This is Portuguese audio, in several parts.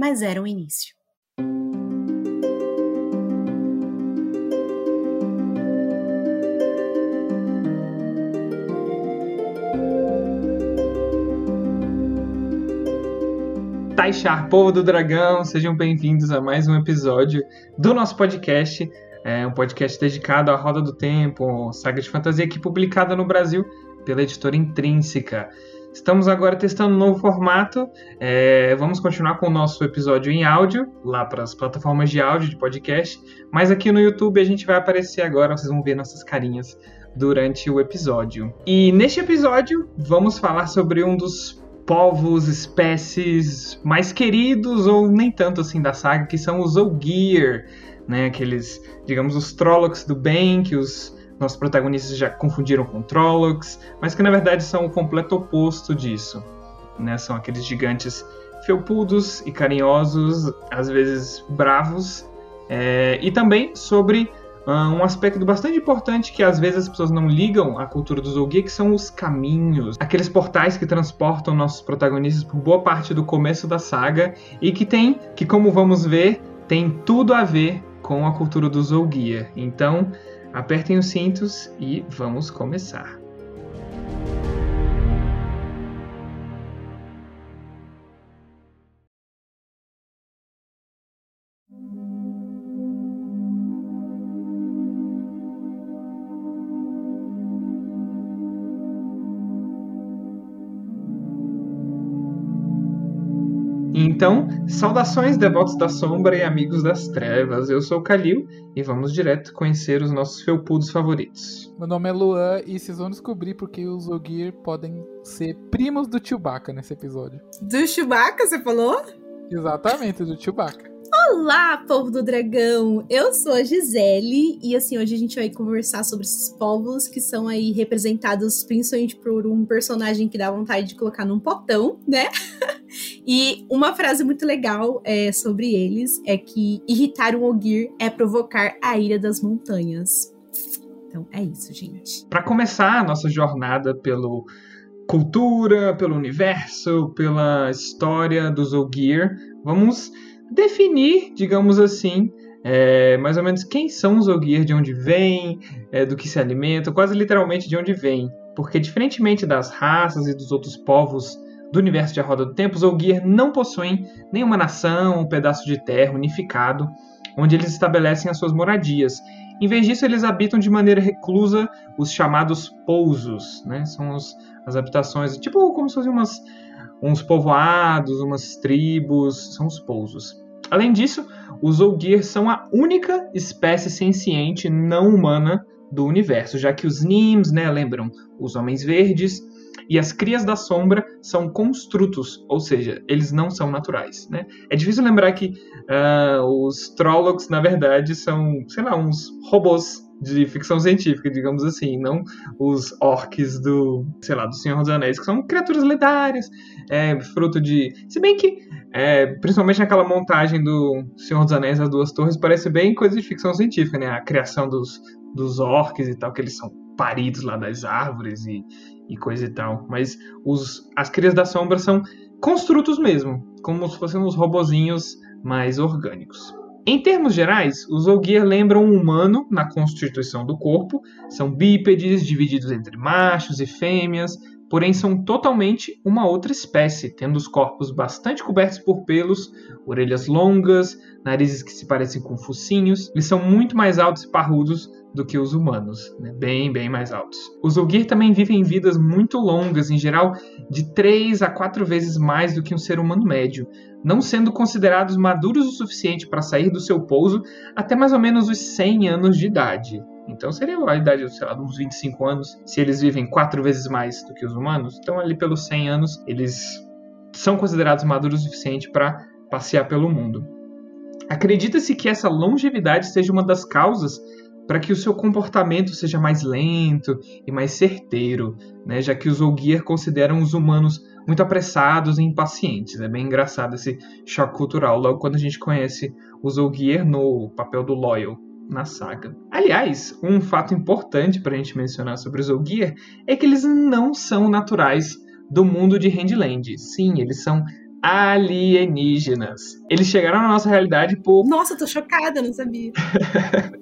mas era um início. Taixar, povo do dragão, sejam bem-vindos a mais um episódio do nosso podcast. É um podcast dedicado à Roda do Tempo, saga de fantasia aqui publicada no Brasil pela editora Intrínseca. Estamos agora testando um novo formato. É, vamos continuar com o nosso episódio em áudio, lá para as plataformas de áudio de podcast. Mas aqui no YouTube a gente vai aparecer agora, vocês vão ver nossas carinhas durante o episódio. E neste episódio vamos falar sobre um dos povos, espécies mais queridos ou nem tanto assim da saga, que são os Ogier, né? Aqueles, digamos, os Trollocs do bem, que os nossos protagonistas já confundiram com Trollocs, mas que na verdade são o completo oposto disso. Né? São aqueles gigantes felpudos e carinhosos, às vezes bravos, é, e também sobre uh, um aspecto bastante importante que às vezes as pessoas não ligam à cultura dos Ogier, que são os caminhos, aqueles portais que transportam nossos protagonistas por boa parte do começo da saga e que tem, que como vamos ver, tem tudo a ver com a cultura dos Ogier. Então, Apertem os cintos e vamos começar. Saudações devotos da sombra e amigos das trevas. Eu sou o Kalil e vamos direto conhecer os nossos felpudos favoritos. Meu nome é Luan e vocês vão descobrir porque os Ogir podem ser primos do Chewbacca nesse episódio. Do Chewbacca, você falou? Exatamente, do Chewbacca. Olá, povo do dragão! Eu sou a Gisele e assim, hoje a gente vai conversar sobre esses povos que são aí representados principalmente por um personagem que dá vontade de colocar num potão, né? e uma frase muito legal é, sobre eles é que irritar um Ogir é provocar a ira das montanhas. Então é isso, gente. Para começar a nossa jornada pelo cultura, pelo universo, pela história dos Ogir, vamos definir, digamos assim, é, mais ou menos quem são os Ogier, de onde vêm, é, do que se alimentam, quase literalmente de onde vêm. Porque, diferentemente das raças e dos outros povos do universo de A Roda do Tempo, os Ogier não possuem nenhuma nação, um pedaço de terra unificado, onde eles estabelecem as suas moradias. Em vez disso, eles habitam de maneira reclusa os chamados pousos, né? São os, as habitações, tipo como se fossem umas, uns povoados, umas tribos, são os pousos. Além disso, os Ogier são a única espécie senciente não humana do universo, já que os Nims, né, lembram os Homens Verdes, e as crias da sombra são construtos, ou seja, eles não são naturais. Né? É difícil lembrar que uh, os Trollocs, na verdade, são, sei lá, uns robôs de ficção científica, digamos assim, não os orcs do, sei lá, do Senhor dos Anéis, que são criaturas lendárias, é, fruto de... Se bem que, é, principalmente naquela montagem do Senhor dos Anéis, as duas torres, parece bem coisa de ficção científica, né? A criação dos, dos orcs e tal, que eles são paridos lá das árvores e, e coisa e tal. Mas os, as crias da sombra são construtos mesmo, como se fossem uns robozinhos mais orgânicos. Em termos gerais, os Ogier lembram um humano na constituição do corpo, são bípedes, divididos entre machos e fêmeas, porém são totalmente uma outra espécie, tendo os corpos bastante cobertos por pelos, orelhas longas, narizes que se parecem com focinhos. Eles são muito mais altos e parrudos do que os humanos, né? bem, bem mais altos. Os Ogier também vivem vidas muito longas, em geral de 3 a 4 vezes mais do que um ser humano médio, não sendo considerados maduros o suficiente para sair do seu pouso até mais ou menos os 100 anos de idade. Então seria a idade, sei lá, uns 25 anos, se eles vivem quatro vezes mais do que os humanos. Então ali pelos 100 anos eles são considerados maduros o suficiente para passear pelo mundo. Acredita-se que essa longevidade seja uma das causas para que o seu comportamento seja mais lento e mais certeiro, né? já que os Ogier consideram os humanos muito apressados e impacientes. É bem engraçado esse choque cultural, logo quando a gente conhece os Ogier no papel do Loyal na saga. Aliás, um fato importante para a gente mencionar sobre os Ogier é que eles não são naturais do mundo de Handland. Sim, eles são alienígenas. Eles chegaram na nossa realidade por. Nossa, tô chocada, não sabia.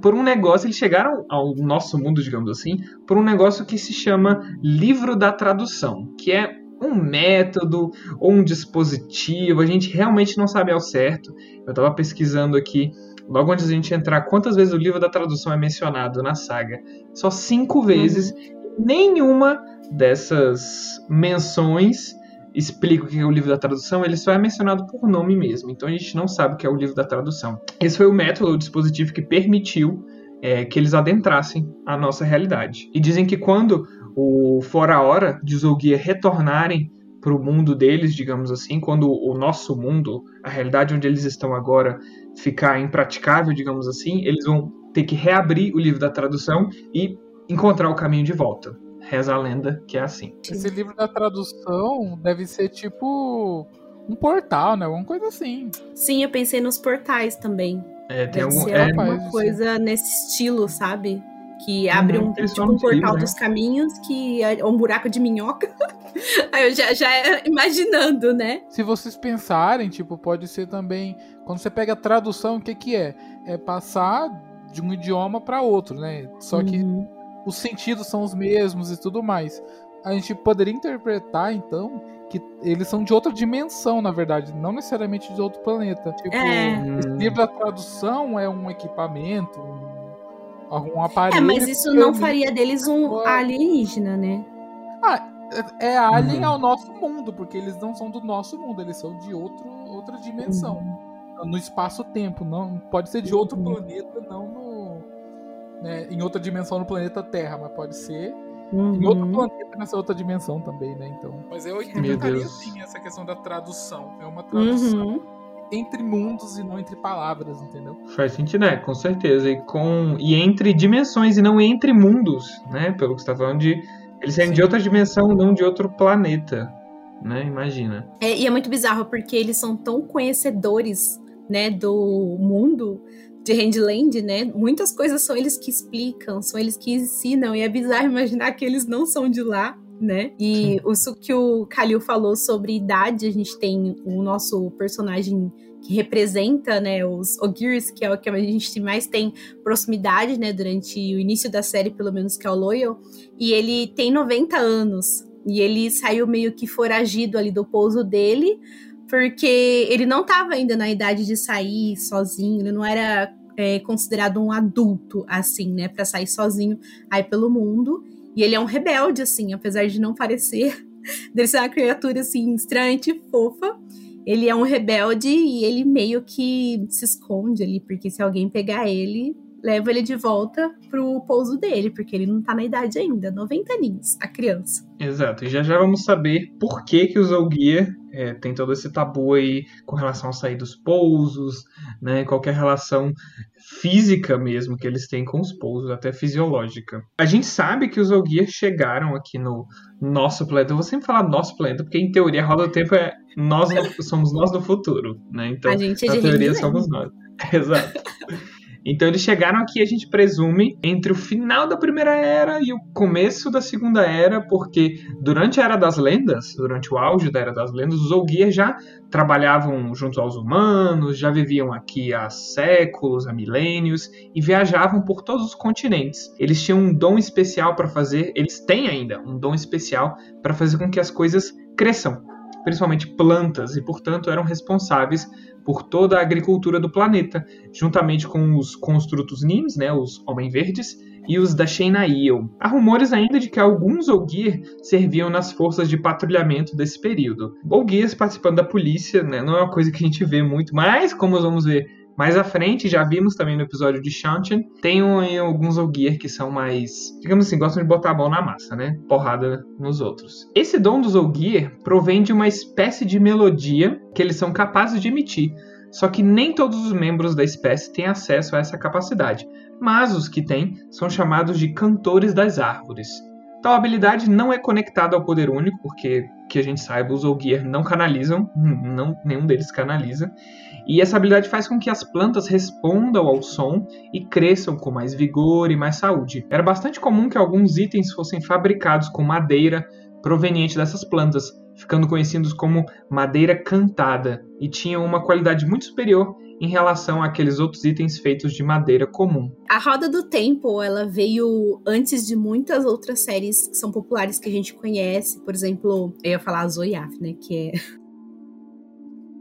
por um negócio, eles chegaram ao nosso mundo, digamos assim, por um negócio que se chama livro da tradução, que é um método ou um dispositivo, a gente realmente não sabe ao certo. Eu estava pesquisando aqui, logo antes de a gente entrar, quantas vezes o livro da tradução é mencionado na saga. Só cinco vezes. Uhum. Nenhuma dessas menções explica o que é o livro da tradução, ele só é mencionado por nome mesmo. Então a gente não sabe o que é o livro da tradução. Esse foi o método, o dispositivo que permitiu é, que eles adentrassem a nossa realidade. E dizem que quando o fora hora de Zolgia retornarem para o mundo deles, digamos assim, quando o nosso mundo, a realidade onde eles estão agora, ficar impraticável, digamos assim, eles vão ter que reabrir o livro da tradução e encontrar o caminho de volta. Reza a lenda que é assim. Esse livro da tradução deve ser tipo um portal, né? Alguma coisa assim. Sim, eu pensei nos portais também. É, tem deve algum, ser é, alguma coisa nesse estilo, sabe? Que abre Uhum, um, tipo, um portal né? dos caminhos, que é um buraco de minhoca. Aí eu já, já imaginando, né? Se vocês pensarem, tipo, pode ser também. Quando você pega a tradução, o que, que é? É passar de um idioma para outro, né? Só que Uhum. Os sentidos são os mesmos e tudo mais. A gente poderia interpretar, então, que eles são de outra dimensão, na verdade, não necessariamente de outro planeta. Tipo, É. esse livro da tradução é um equipamento, um, um aparelho. É, mas isso não faria deles um alienígena, né? É é alien Uhum. ao nosso mundo, porque eles não são do nosso mundo, eles são de outro, outra dimensão. No espaço-tempo, não pode ser de outro Uhum. planeta, não no né, em outra dimensão no planeta Terra, mas pode ser Uhum. em outro planeta nessa outra dimensão também, né? Então, mas eu interpretaria assim essa questão da tradução, é uma tradução Uhum. entre mundos e não entre palavras, entendeu? Faz sentido, né? Com certeza. E, com, e entre dimensões e não entre mundos, né? Pelo que você está falando de. Eles serem de Sim. outra dimensão, não de outro planeta. Né? Imagina. É, e é muito bizarro porque eles são tão conhecedores, né, do mundo de Handland, né? Muitas coisas são eles que explicam, são eles que ensinam, e é bizarro imaginar que eles não são de lá, né? E isso que o Kalil falou sobre idade, a gente tem o nosso personagem que representa, né, os Ogirs, que é o que a gente mais tem proximidade, né, durante o início da série, pelo menos, que é o Loyal, e ele tem 90 anos, e ele saiu meio que foragido ali do pouso dele, porque ele não estava ainda na idade de sair sozinho, ele não era é, considerado um adulto, assim, né, para sair sozinho aí pelo mundo. E ele é um rebelde, assim, apesar de não parecer, dele ser uma criatura, assim, extremamente fofa. Ele é um rebelde e ele meio que se esconde ali, porque se alguém pegar ele, leva ele de volta pro pouso dele, porque ele não tá na idade ainda, 90 aninhos, a criança. Exato. E já já vamos saber por que, que os Olguia é, tem todo esse tabu aí com relação a sair dos pousos, né? Qualquer relação física mesmo que eles têm com os pousos, até fisiológica. A gente sabe que os Olguia chegaram aqui no nosso planeta. Eu vou sempre falar nosso planeta, porque em teoria a roda do tempo é nós somos nós do futuro, né? Então, a gente é na teoria somos nós. Exato. Então eles chegaram aqui, a gente presume, entre o final da primeira era e o começo da segunda era, porque durante a Era das Lendas, durante o auge da Era das Lendas, os Olgier já trabalhavam junto aos humanos, já viviam aqui há séculos, há milênios, e viajavam por todos os continentes. Eles tinham um dom especial para fazer, eles têm ainda um dom especial para fazer com que as coisas cresçam, principalmente plantas, e portanto eram responsáveis por toda a agricultura do planeta, juntamente com os construtos Nims, né, os Homem Verdes, e os da Sheinail. Há rumores ainda de que alguns Olgir serviam nas forças de patrulhamento desse período. Olgirs participando da polícia, né, não é uma coisa que a gente vê muito, mas como vamos ver Mais à frente, já vimos também no episódio de Shantian, tem alguns Ogier que são mais, digamos assim, gostam de botar a mão na massa, né? Porrada nos outros. Esse dom dos Ogier provém de uma espécie de melodia que eles são capazes de emitir. Só que nem todos os membros da espécie têm acesso a essa capacidade, mas os que têm são chamados de cantores das árvores. Tal habilidade não é conectada ao poder único, porque que a gente saiba, os Ogier não canalizam, não, nenhum deles canaliza. E essa habilidade faz com que as plantas respondam ao som e cresçam com mais vigor e mais saúde. Era bastante comum que alguns itens fossem fabricados com madeira proveniente dessas plantas, ficando conhecidos como madeira cantada, e tinham uma qualidade muito superior em relação àqueles outros itens feitos de madeira comum. A Roda do Tempo, ela veio antes de muitas outras séries que são populares que a gente conhece, por exemplo, eu ia falar a Zoiaf, né, que é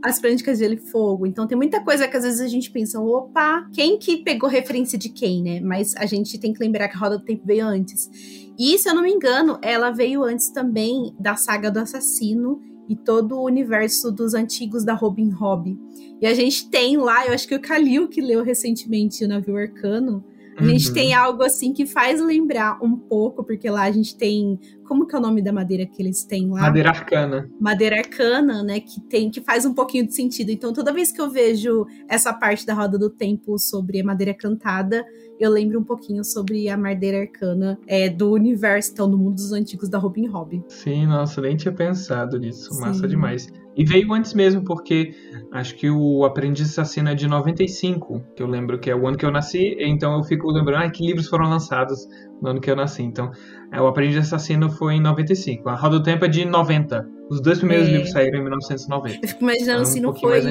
as Crônicas de Gelo e Fogo. Então tem muita coisa que às vezes a gente pensa, opa, quem que pegou referência de quem, né? Mas a gente tem que lembrar que a Roda do Tempo veio antes. E, se eu não me engano, ela veio antes também da saga do assassino e todo o universo dos antigos da Robin Hood. E a gente tem lá, eu acho que o Kalil que leu recentemente o Navio Arcano, a uhum. gente tem algo assim que faz lembrar um pouco, porque lá a gente tem. Como que é o nome da madeira que eles têm lá? Madeira arcana. Madeira arcana, né? Que tem, que faz um pouquinho de sentido. Então, toda vez que eu vejo essa parte da roda do tempo sobre a madeira cantada, eu lembro um pouquinho sobre a madeira arcana é, do universo, então, do mundo dos antigos da Robin Hood. Sim, nossa, nem tinha pensado nisso. Sim. Massa demais. E veio antes mesmo, porque acho que o Aprendiz Assassino é de 95, que eu lembro que é o ano que eu nasci, então eu fico lembrando, ah, que livros foram lançados no ano que eu nasci. Então, é, o Aprendiz Assassino foi em 95. A Roda do Tempo é de 90. Os dois primeiros é. livros saíram em 1990. Eu fico imaginando então, se um não foi.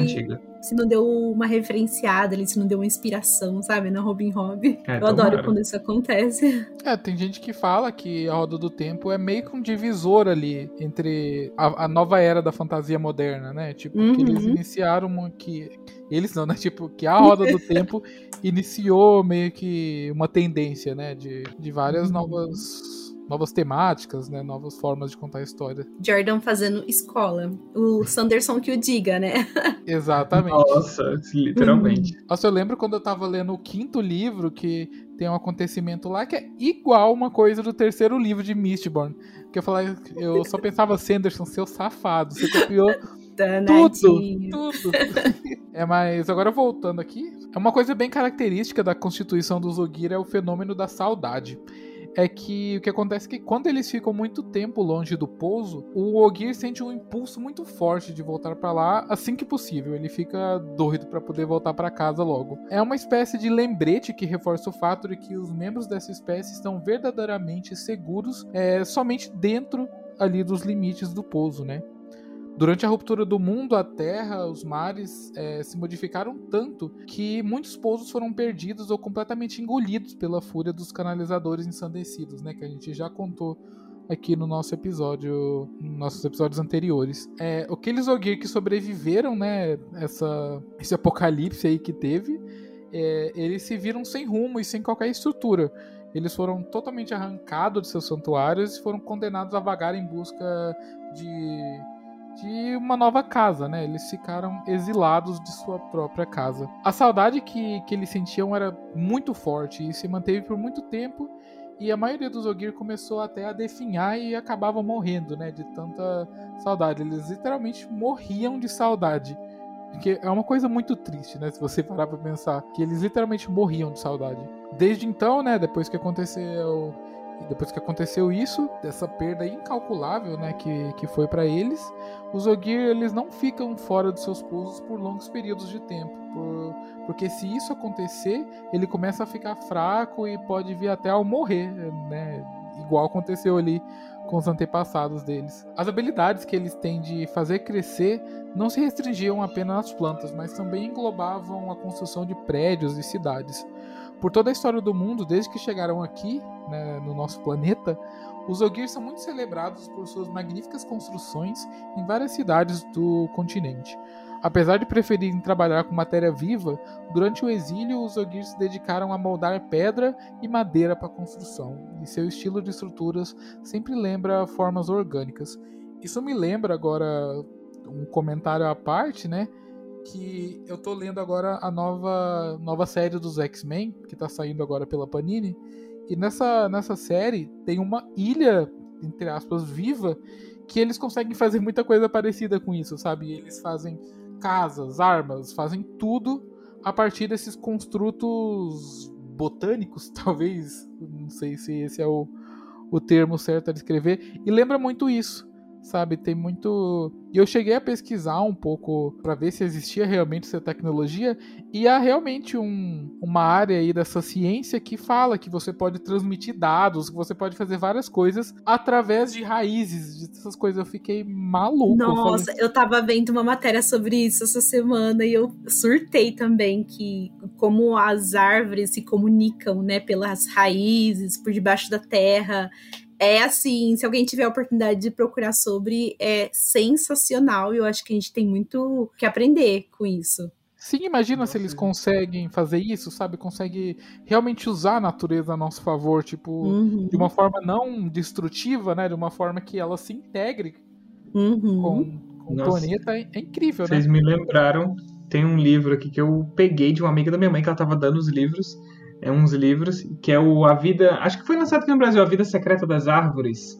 Se não deu uma referenciada ali, se não deu uma inspiração, sabe? Na Robin Hood. É, eu adoro quando isso acontece. É, tem gente que fala que a Roda do Tempo é meio que um divisor ali entre a, a nova era da fantasia moderna, né? Tipo, uhum. que eles uhum. iniciaram uma, que. Eles não, né? Tipo, que a Roda do Tempo iniciou meio que uma tendência, né? De, de várias uhum. novas novas temáticas, né? Novas formas de contar a história. Jordan fazendo escola. O Sanderson que o diga, né? Exatamente. Nossa, literalmente. Uhum. Nossa, eu lembro quando eu tava lendo o quinto livro que tem um acontecimento lá que é igual uma coisa do terceiro livro de Mistborn. Que eu falava, eu só pensava, Sanderson, seu safado, você copiou tudo, tudo. É, mas agora voltando aqui, é uma coisa bem característica da constituição do Zogir é o fenômeno da saudade é que o que acontece é que quando eles ficam muito tempo longe do pouso, o Ogir sente um impulso muito forte de voltar para lá assim que possível. Ele fica doido para poder voltar para casa logo. É uma espécie de lembrete que reforça o fato de que os membros dessa espécie estão verdadeiramente seguros é, somente dentro ali dos limites do pouso, né? Durante a ruptura do mundo, a terra, os mares é, se modificaram tanto que muitos pousos foram perdidos ou completamente engolidos pela fúria dos canalizadores ensandecidos, né? Que a gente já contou aqui no nosso episódio, nos nossos episódios anteriores. É, aqueles Ogir que sobreviveram, né? Essa, esse apocalipse aí que teve, é, eles se viram sem rumo e sem qualquer estrutura. Eles foram totalmente arrancados de seus santuários e foram condenados a vagar em busca de de uma nova casa, né? Eles ficaram exilados de sua própria casa. A saudade que, que eles sentiam era muito forte e se manteve por muito tempo. E a maioria dos Ogir começou até a definhar e acabavam morrendo, né? De tanta saudade. Eles literalmente morriam de saudade. Porque é uma coisa muito triste, né? Se você parar pra pensar. Que eles literalmente morriam de saudade. Desde então, né? Depois que aconteceu depois que aconteceu isso, dessa perda incalculável, né, que, que foi para eles, os Ogir eles não ficam fora dos seus pousos por longos períodos de tempo, por, porque se isso acontecer, ele começa a ficar fraco e pode vir até ao morrer, né, igual aconteceu ali com os antepassados deles. As habilidades que eles têm de fazer crescer não se restringiam apenas às plantas, mas também englobavam a construção de prédios e cidades. Por toda a história do mundo, desde que chegaram aqui, né, no nosso planeta, os Ogir são muito celebrados por suas magníficas construções em várias cidades do continente. Apesar de preferirem trabalhar com matéria viva, durante o exílio os Ogir se dedicaram a moldar pedra e madeira para construção, e seu estilo de estruturas sempre lembra formas orgânicas. Isso me lembra agora um comentário à parte, né? Que eu tô lendo agora a nova, nova série dos X-Men, que tá saindo agora pela Panini. E nessa, nessa série tem uma ilha, entre aspas, viva, que eles conseguem fazer muita coisa parecida com isso, sabe? Eles fazem casas, armas, fazem tudo a partir desses construtos botânicos, talvez. Não sei se esse é o, o termo certo a descrever. E lembra muito isso sabe? Tem muito. E eu cheguei a pesquisar um pouco para ver se existia realmente essa tecnologia e há realmente um, uma área aí dessa ciência que fala que você pode transmitir dados, que você pode fazer várias coisas através de raízes, dessas coisas. Eu fiquei maluco. Nossa, eu, eu tava vendo uma matéria sobre isso essa semana e eu surtei também que como as árvores se comunicam, né, pelas raízes, por debaixo da terra é assim, se alguém tiver a oportunidade de procurar sobre, é sensacional e eu acho que a gente tem muito que aprender com isso. Sim, imagina Nossa, se eles conseguem fazer isso, sabe? Conseguem realmente usar a natureza a nosso favor, tipo, uhum. de uma forma não destrutiva, né? De uma forma que ela se integre uhum. com, com o planeta. É, é incrível, Vocês né? Vocês me lembraram, tem um livro aqui que eu peguei de uma amiga da minha mãe que ela tava dando os livros é uns livros, que é o A Vida. Acho que foi lançado aqui no Brasil, A Vida Secreta das Árvores.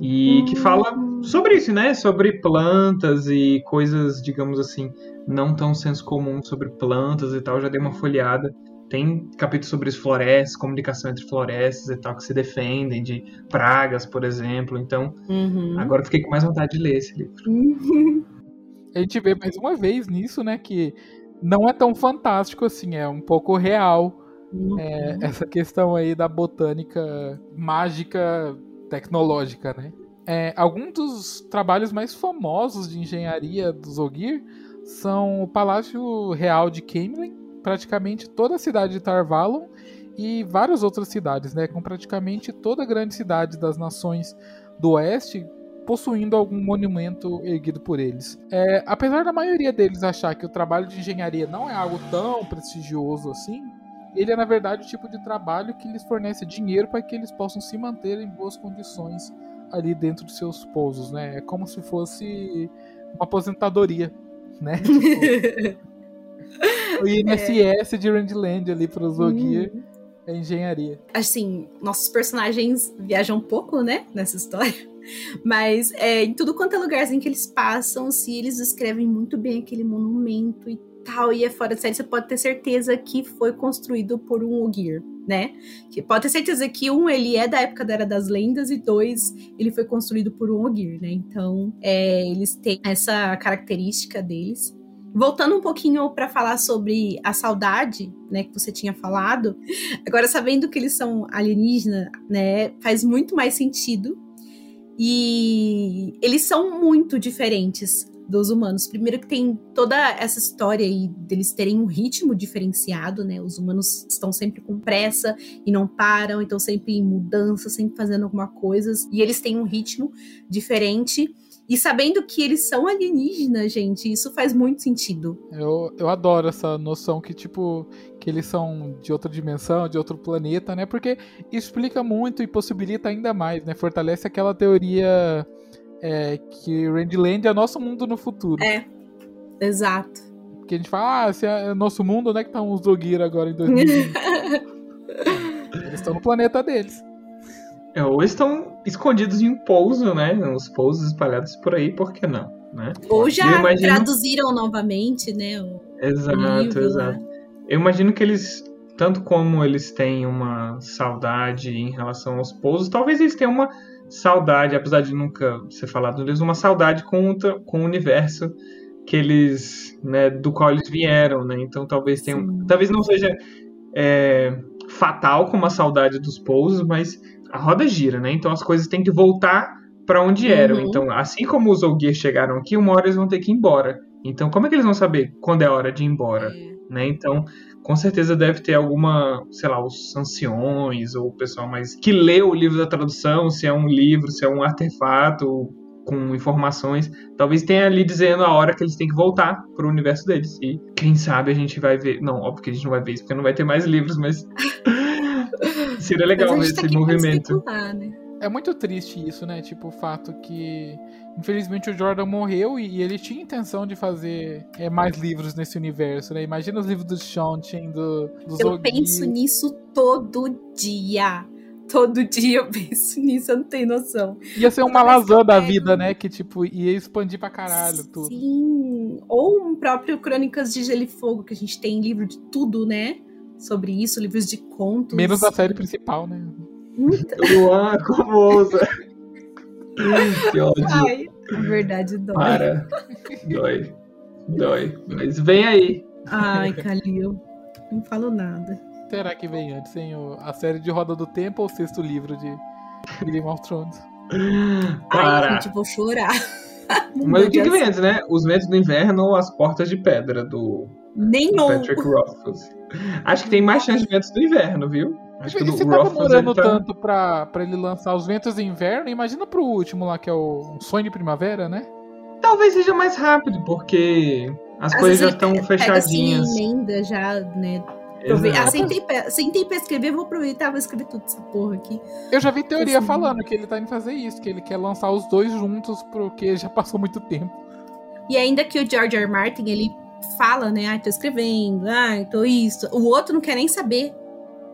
E que fala sobre isso, né? Sobre plantas e coisas, digamos assim, não tão senso comum sobre plantas e tal. Já dei uma folheada. Tem capítulos sobre as florestas, comunicação entre florestas e tal, que se defendem de pragas, por exemplo. Então, uhum. agora fiquei com mais vontade de ler esse livro. A gente vê mais uma vez nisso, né? Que não é tão fantástico assim, é um pouco real Uhum. É, essa questão aí da botânica mágica tecnológica, né? É, alguns dos trabalhos mais famosos de engenharia do Zogir são o Palácio Real de Camelin, praticamente toda a cidade de Tarvalon e várias outras cidades, né? Com praticamente toda a grande cidade das nações do Oeste possuindo algum monumento erguido por eles. É, apesar da maioria deles achar que o trabalho de engenharia não é algo tão prestigioso assim, ele é na verdade o tipo de trabalho que lhes fornece dinheiro para que eles possam se manter em boas condições ali dentro de seus pousos, né? É como se fosse uma aposentadoria, né? Tipo, o INSS é. de Randland ali para Ogier hum. é engenharia. Assim, nossos personagens viajam um pouco, né, nessa história. Mas é, em tudo quanto é lugarzinho que eles passam, se eles descrevem muito bem aquele monumento e tal e é fora de série, você pode ter certeza que foi construído por um Ogier, né? Que pode ter certeza que um ele é da época da Era das Lendas e dois ele foi construído por um Ogier, né? Então é, eles têm essa característica deles. Voltando um pouquinho para falar sobre a saudade, né, que você tinha falado, agora sabendo que eles são alienígenas, né, faz muito mais sentido. E eles são muito diferentes dos humanos. Primeiro que tem toda essa história aí deles terem um ritmo diferenciado, né? Os humanos estão sempre com pressa e não param, então sempre em mudança, sempre fazendo alguma coisa, e eles têm um ritmo diferente. E sabendo que eles são alienígenas, gente, isso faz muito sentido. Eu, eu adoro essa noção que, tipo, que eles são de outra dimensão, de outro planeta, né? Porque explica muito e possibilita ainda mais, né? Fortalece aquela teoria é, que Randland é nosso mundo no futuro. É, exato. Porque a gente fala, ah, se é nosso mundo, onde é que tá os Doguira agora em 2020? Eles estão no planeta deles. É, ou estão escondidos em um pouso, né? Os pousos espalhados por aí, por que não? Né? Ou já imagino... traduziram novamente, né? O exato, livro, exato. Né? Eu imagino que eles, tanto como eles têm uma saudade em relação aos pousos, talvez eles tenham uma saudade, apesar de nunca ser falado deles, uma saudade com o, com o universo que eles, né, do qual eles vieram, né? Então talvez tenha, talvez não seja é, fatal como a saudade dos pousos, mas a roda gira, né? Então as coisas têm que voltar para onde eram. Uhum. Então, assim como os Ogier chegaram aqui, uma hora eles vão ter que ir embora. Então, como é que eles vão saber quando é hora de ir embora? É. Né? Então, com certeza deve ter alguma, sei lá, os anciões ou o pessoal mais que lê o livro da tradução, se é um livro, se é um artefato com informações, talvez tenha ali dizendo a hora que eles têm que voltar pro universo deles. E quem sabe a gente vai ver, não, óbvio que a gente não vai ver isso porque não vai ter mais livros, mas seria legal mas ver tá esse movimento. Né? É muito triste isso, né? Tipo, o fato que, infelizmente, o Jordan morreu e, e ele tinha intenção de fazer é, mais livros nesse universo, né? Imagina os livros do Shonchen, do, dos Eu penso nisso todo dia. Todo dia eu penso nisso, eu não tenho noção. Ia ser uma lazã da vida, né? Que, tipo, ia expandir pra caralho tudo. Sim. Ou um próprio Crônicas de Gelo e Fogo, que a gente tem livro de tudo, né? Sobre isso, livros de contos. Menos a série principal, né? Luan, como ousa? que ódio. Ai, a verdade dói. Para. Dói. Dói. Mas vem aí. Ai, Calil. Não falo nada. Será que vem antes, hein? A série de Roda do Tempo ou o sexto livro de Game of Thrones? Ai, Para. gente, vou chorar. Mas o que, que vem antes, né? Os Ventos do Inverno ou As Portas de Pedra, do, do Nenhum. Patrick Rothfuss. Acho que tem mais chance de Ventos do Inverno, viu? Acho que E do se tá demorando ele tá... tanto pra, pra ele lançar os Ventos de Inverno, imagina pro último lá, que é o Um Sonho de Primavera, né? Talvez seja mais rápido, porque as Às coisas já ele estão pega, Pega assim, fechadinhas. emenda já, né? Ah, Exato. sentei pra, sentei pra escrever, vou aproveitar, vou escrever tudo essa porra aqui. Eu já vi teoria Assim. falando que ele tá indo fazer isso, que ele quer lançar os dois juntos porque já passou muito tempo. E ainda que o George R. R. Martin, ele fala, né? Ah, tô escrevendo, ah, tô isso. O outro não quer nem saber.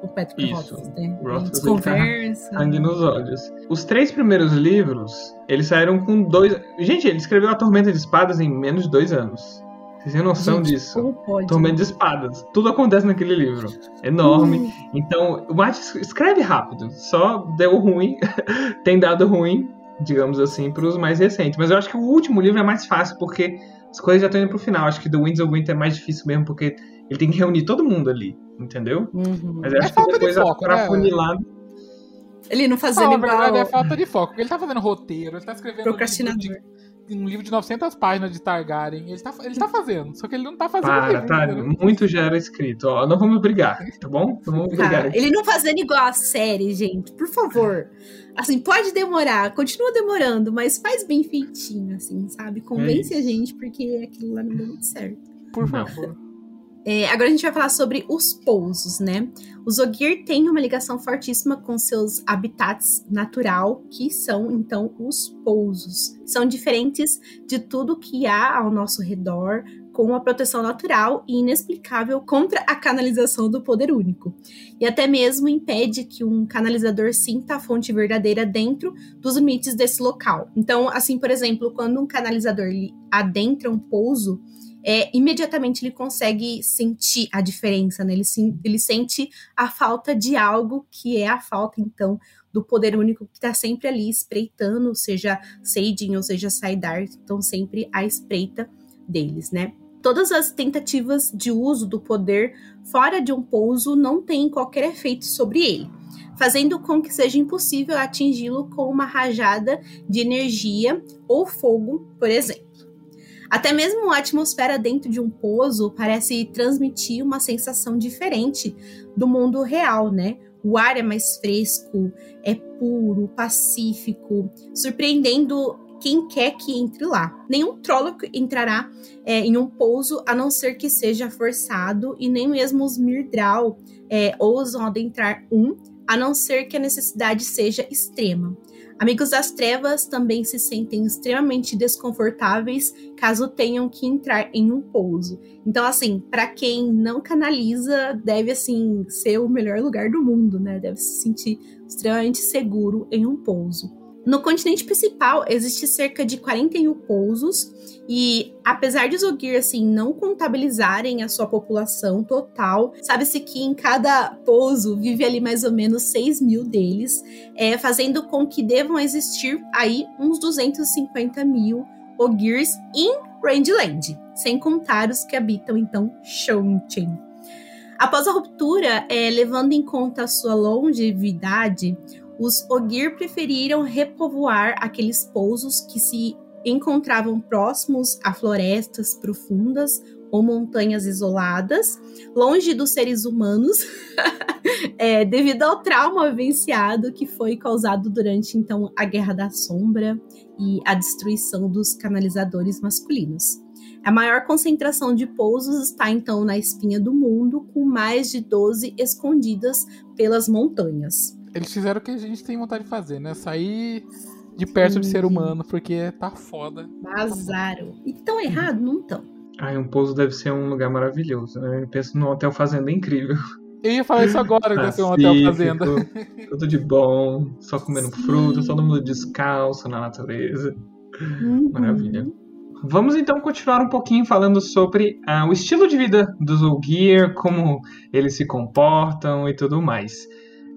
O Patrick Isso. Rothfuss, né? Tá conversam. Sangue nos olhos. Os três primeiros livros, eles saíram com dois. Gente, ele escreveu A Tormenta de Espadas em menos de dois anos. Vocês têm noção Gente, disso? Como pode? Tormenta de Espadas. Tudo acontece naquele livro. Enorme. Hum, Então, o Martin escreve rápido. Só deu ruim. Tem dado ruim, digamos assim, para os mais recentes. Mas eu acho que o último livro é mais fácil, porque as coisas já estão indo pro final. Acho que The Winds of Winter é mais difícil mesmo, porque ele tem que reunir todo mundo ali. Entendeu? uhum. Mas eu É acho que falta de depois foco, né? afunilar. Ele não fazendo Fala, a igual. verdade é falta de foco, porque ele tá fazendo roteiro, ele tá escrevendo um livro Procrastinador. de, um livro de 900 páginas de Targaryen. Ele tá, ele tá fazendo, só que ele não tá fazendo Para, livro, para. entendeu? Muito já era escrito. Ó, não vamos brigar, tá bom? Não vamos brigar Tá, aqui. ele não fazendo igual a série, gente, por favor. Assim, pode demorar, continua demorando, mas faz bem feitinho, assim, sabe? Convence É a gente, porque aquilo lá não deu muito certo. Por Não. favor. É, agora a gente vai falar sobre os pousos, né? Os Ogir têm uma ligação fortíssima com seus habitats natural, que são então os pousos. São diferentes de tudo que há ao nosso redor, com uma proteção natural e inexplicável contra a canalização do poder único. E até mesmo impede que um canalizador sinta a fonte verdadeira dentro dos limites desse local. Então, assim, por exemplo, quando um canalizador adentra um pouso, é, imediatamente ele consegue sentir a diferença, né? Ele, sim- ele sente a falta de algo que é a falta, então, do poder único que está sempre ali espreitando, seja Seidin ou seja Saidar, estão sempre à espreita deles, né? Todas as tentativas de uso do poder fora de um pouso não têm qualquer efeito sobre ele, fazendo com que seja impossível atingi-lo com uma rajada de energia ou fogo, por exemplo. Até mesmo a atmosfera dentro de um pouso parece transmitir uma sensação diferente do mundo real, né? O ar é mais fresco, é puro, pacífico, surpreendendo quem quer que entre lá. Nenhum Trolloc entrará é, em um pouso a não ser que seja forçado, e nem mesmo os Mirdral é, ousam adentrar um, a não ser que a necessidade seja extrema. Amigos das Trevas também se sentem extremamente desconfortáveis caso tenham que entrar em um pouso. Então, assim, para quem não canaliza, deve assim ser o melhor lugar do mundo, né? Deve se sentir extremamente seguro em um pouso. No continente principal existe cerca de 41 pousos e apesar de os assim não contabilizarem a sua população total, sabe-se que em cada pouso vive ali mais ou menos 6 mil deles, é, fazendo com que devam existir aí uns 250 mil Ogirs em Rangeland, sem contar os que habitam então Shonchen. Após a ruptura, é, levando em conta a sua longevidade, os Ogir preferiram repovoar aqueles pousos que se encontravam próximos a florestas profundas ou montanhas isoladas, longe dos seres humanos, é, devido ao trauma vivenciado que foi causado durante então a Guerra da Sombra e a destruição dos canalizadores masculinos. A maior concentração de pousos está então na espinha do mundo, com mais de 12 escondidas pelas montanhas. Eles fizeram o que a gente tem vontade de fazer, né? Sair de perto Sim, de ser sim. humano, porque tá foda. Vazaram. E tão errado? Não tão. Ai, um pouso deve ser um lugar maravilhoso. Né? Eu penso num hotel fazenda incrível. Eu ia falar isso agora, que deve ser um hotel fazenda. Tudo de bom, só comendo fruta, todo mundo descalço na natureza. Uhum. Maravilha. Vamos então continuar um pouquinho falando sobre ah, o estilo de vida dos Ogier, como eles se comportam e tudo mais.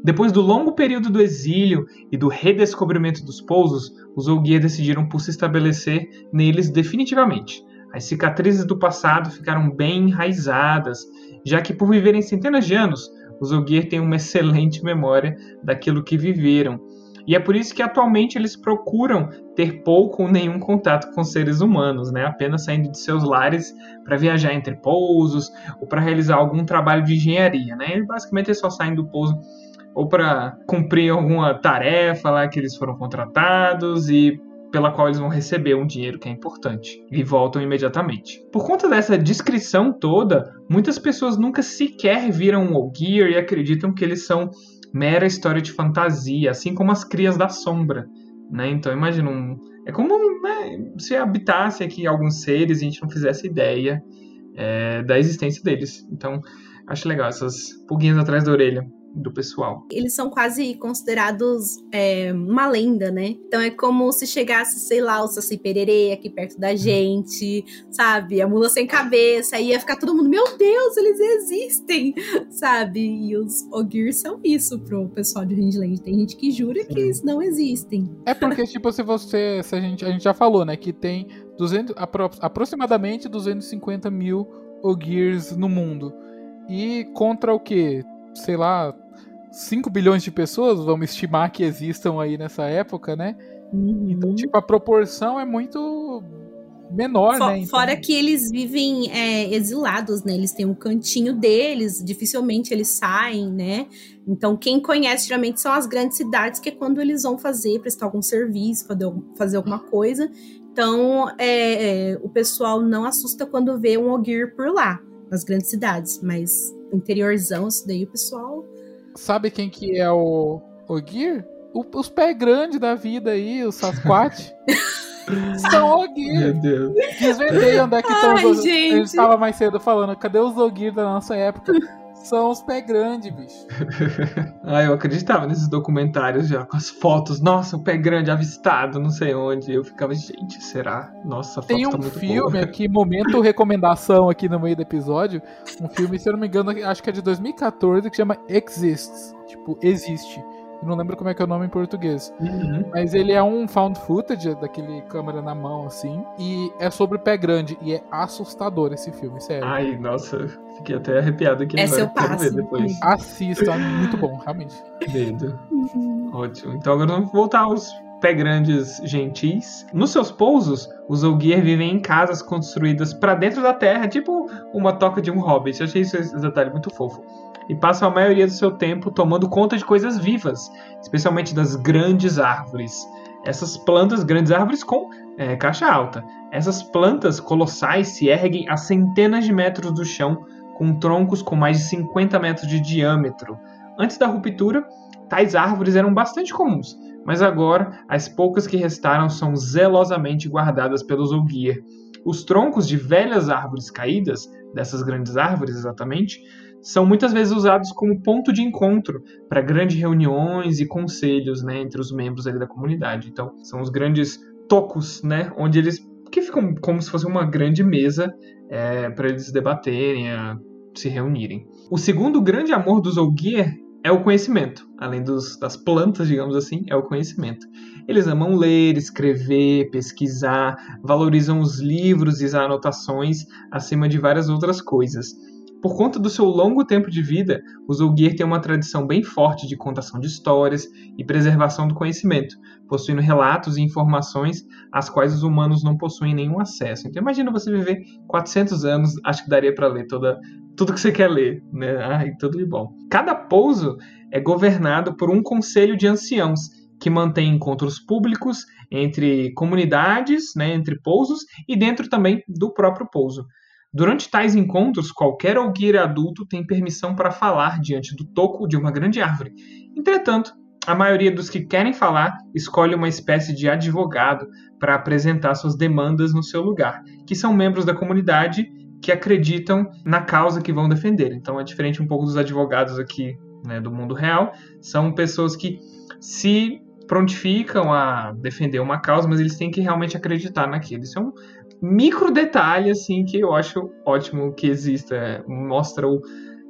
Depois do longo período do exílio e do redescobrimento dos pousos, os Ogier decidiram por se estabelecer neles definitivamente. As cicatrizes do passado ficaram bem enraizadas, já que por viverem centenas de anos, os Ogier têm uma excelente memória daquilo que viveram. E é por isso que atualmente eles procuram ter pouco ou nenhum contato com seres humanos, né? apenas saindo de seus lares para viajar entre pousos ou para realizar algum trabalho de engenharia. Né? E basicamente eles só saem do pouso ou para cumprir alguma tarefa lá que eles foram contratados e pela qual eles vão receber um dinheiro que é importante e voltam imediatamente. Por conta dessa descrição toda, muitas pessoas nunca sequer viram um Ogier e acreditam que eles são mera história de fantasia, assim como as crias da sombra, né? Então imagina um, é como né, se habitasse aqui alguns seres e a gente não fizesse ideia é, da existência deles. Então acho legal essas pulguinhas atrás da orelha do pessoal. Eles são quase considerados é, uma lenda, né? Então é como se chegasse, sei lá, o Saci Pererê aqui perto da gente, sabe? A mula sem cabeça, aí ia ficar todo mundo, meu Deus, eles existem, sabe? E os Ogir são isso pro pessoal de Rindland. Tem gente que jura que eles não existem. É porque, tipo, se você. Se a, gente, a gente já falou, né? Que tem 200, apro aproximadamente 250 mil Ogiers no mundo. E contra o quê? Sei lá, 5 bilhões de pessoas, vamos estimar que existam aí nessa época, né? Uhum. Então, tipo, a proporção é muito menor, For- né? Então, Fora que eles vivem é, exilados, né? Eles têm um cantinho deles, dificilmente eles saem, né? Então, quem conhece geralmente são as grandes cidades, que é quando eles vão fazer, prestar algum serviço, fazer, algum- fazer alguma coisa. Então, é, é, o pessoal não assusta quando vê um Ogir por lá, nas grandes cidades. Mas interiorzão, isso daí o pessoal. Sabe quem que é o Ogir? O- os pés grandes da vida aí, os Sasquatch. São Ogir. Meu Deus. Desvendei onde é que estão Ai, os gente. A gente estava mais cedo falando, cadê os Ogir da nossa época? São os pés grandes, bicho. Ah, eu acreditava nesses documentários já, com as fotos. Nossa, o pé grande avistado, não sei onde. Eu ficava, gente, será? Nossa, a foto Tem tá um muito filme boa. aqui, momento recomendação aqui no meio do episódio. Um filme, se eu não me engano, acho que é de 2014, que chama Exists. Tipo, existe. Eu não lembro como é que é o nome em português. Uhum. Mas ele é um found footage, daquele câmera na mão, assim. E é sobre pé grande. E é assustador esse filme, sério. Ai, nossa, fiquei até arrepiado aqui Essa agora. eu Quero ver passo. depois. Assista, é muito bom, realmente. Dedo. Ótimo. Então agora vamos voltar aos pé grandes gentis. Nos seus pousos, os Ogier vivem em casas construídas para dentro da terra, tipo uma toca de um hobbit. Eu achei isso, esse detalhe muito fofo. E passam a maioria do seu tempo tomando conta de coisas vivas, especialmente das grandes árvores. Essas plantas, grandes árvores com é, caixa alta. Essas plantas colossais se erguem a centenas de metros do chão, com troncos com mais de 50 metros de diâmetro. Antes da ruptura, tais árvores eram bastante comuns, mas agora as poucas que restaram são zelosamente guardadas pelos Ogier. Os troncos de velhas árvores caídas, dessas grandes árvores exatamente, são muitas vezes usados como ponto de encontro para grandes reuniões e conselhos né, entre os membros da comunidade. Então, são os grandes tocos, né, onde eles que ficam como se fosse uma grande mesa é, para eles debaterem, a, se reunirem. O segundo grande amor dos Ogier é o conhecimento. Além dos, das plantas, digamos assim, é o conhecimento. Eles amam ler, escrever, pesquisar, valorizam os livros e as anotações acima de várias outras coisas. Por conta do seu longo tempo de vida, os Ogier têm uma tradição bem forte de contação de histórias e preservação do conhecimento, possuindo relatos e informações às quais os humanos não possuem nenhum acesso. Então imagina você viver 400 anos, acho que daria para ler toda, tudo que você quer ler, né? Ai, tudo de bom. Cada pouso é governado por um conselho de anciãos que mantém encontros públicos entre comunidades, né, entre pousos e dentro também do próprio pouso. Durante tais encontros, qualquer Ogier adulto tem permissão para falar diante do toco de uma grande árvore. Entretanto, a maioria dos que querem falar escolhe uma espécie de advogado para apresentar suas demandas no seu lugar, que são membros da comunidade que acreditam na causa que vão defender. Então é diferente um pouco dos advogados aqui né, do mundo real, são pessoas que se prontificam a defender uma causa, mas eles têm que realmente acreditar naquilo. Isso é um micro detalhe assim que eu acho ótimo que exista, é, mostra o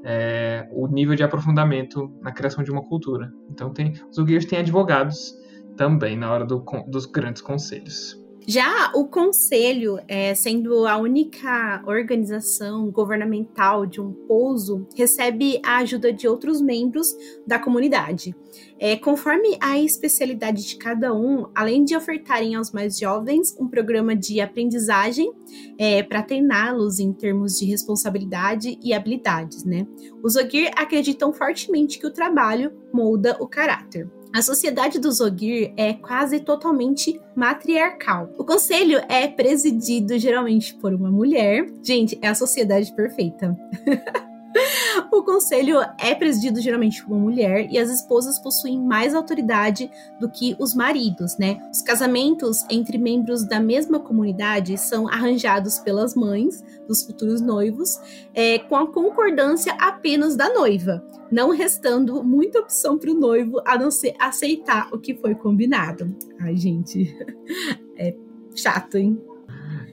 é, o nível de aprofundamento na criação de uma cultura. Então tem os Uguirs têm advogados também na hora do, dos grandes conselhos. Já o conselho, é, sendo a única organização governamental de um pouso, recebe a ajuda de outros membros da comunidade. É, conforme a especialidade de cada um, além de ofertarem aos mais jovens um programa de aprendizagem é, para treiná-los em termos de responsabilidade e habilidades, né? Os Ogir acreditam fortemente que o trabalho molda o caráter. A sociedade dos Ogir é quase totalmente matriarcal. O conselho é presidido geralmente por uma mulher. Gente, é a sociedade perfeita. O conselho é presidido geralmente por uma mulher e as esposas possuem mais autoridade do que os maridos, né? Os casamentos entre membros da mesma comunidade são arranjados pelas mães dos futuros noivos, é, com a concordância apenas da noiva, não restando muita opção para o noivo a não ser aceitar o que foi combinado. Ai, gente, é chato, hein?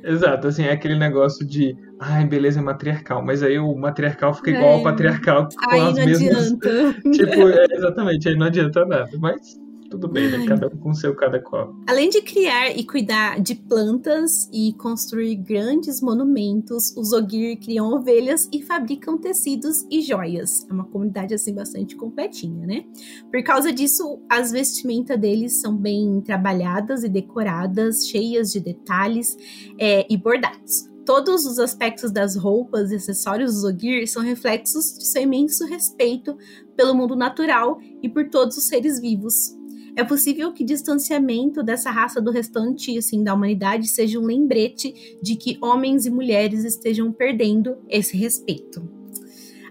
Exato, assim, é aquele negócio de ai, beleza, é matriarcal, mas aí o matriarcal fica igual é. ao patriarcal com aí as não mesmas. Adianta. tipo, é, exatamente, aí não adianta nada. Mas tudo bem, né? Cada um com seu, cada qual. Além de criar e cuidar de plantas e construir grandes monumentos, os Ogir criam ovelhas e fabricam tecidos e joias. É uma comunidade assim bastante completinha, né? Por causa disso, as vestimentas deles são bem trabalhadas e decoradas, cheias de detalhes é, e bordados. Todos os aspectos das roupas e acessórios dos Ogir são reflexos de seu imenso respeito pelo mundo natural e por todos os seres vivos. É possível que distanciamento dessa raça do restante assim da humanidade seja um lembrete de que homens e mulheres estejam perdendo esse respeito.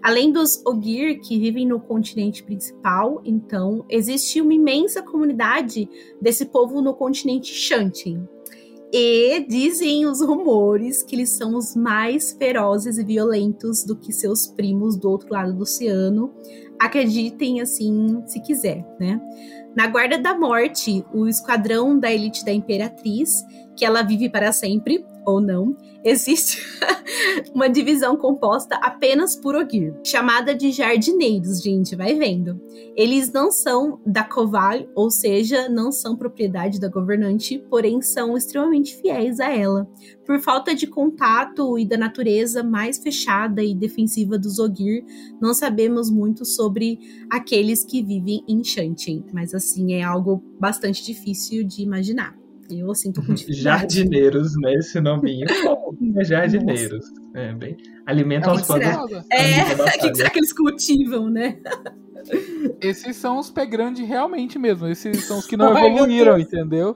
Além dos Ogir que vivem no continente principal, então, existe uma imensa comunidade desse povo no continente Shantin. E dizem os rumores que eles são os mais ferozes e violentos do que seus primos do outro lado do oceano. Acreditem assim, se quiser, né? Na Guarda da Morte, o esquadrão da elite da Imperatriz, que ela vive para sempre, ou não, existe uma divisão composta apenas por Ogir, chamada de jardineiros, gente, vai vendo. Eles não são da Koval, ou seja, não são propriedade da governante, porém são extremamente fiéis a ela. Por falta de contato e da natureza mais fechada e defensiva dos Ogir, não sabemos muito sobre aqueles que vivem em Shantin, mas assim é algo bastante difícil de imaginar. Eu, assim, tô com dificuldade. Jardineiros, né? Esse nominho. é jardineiros. É, bem... Alimentam as plantas. É, o que será que eles cultivam, né? Esses são os pé grande realmente mesmo. Esses são os que não evoluíram, entendeu?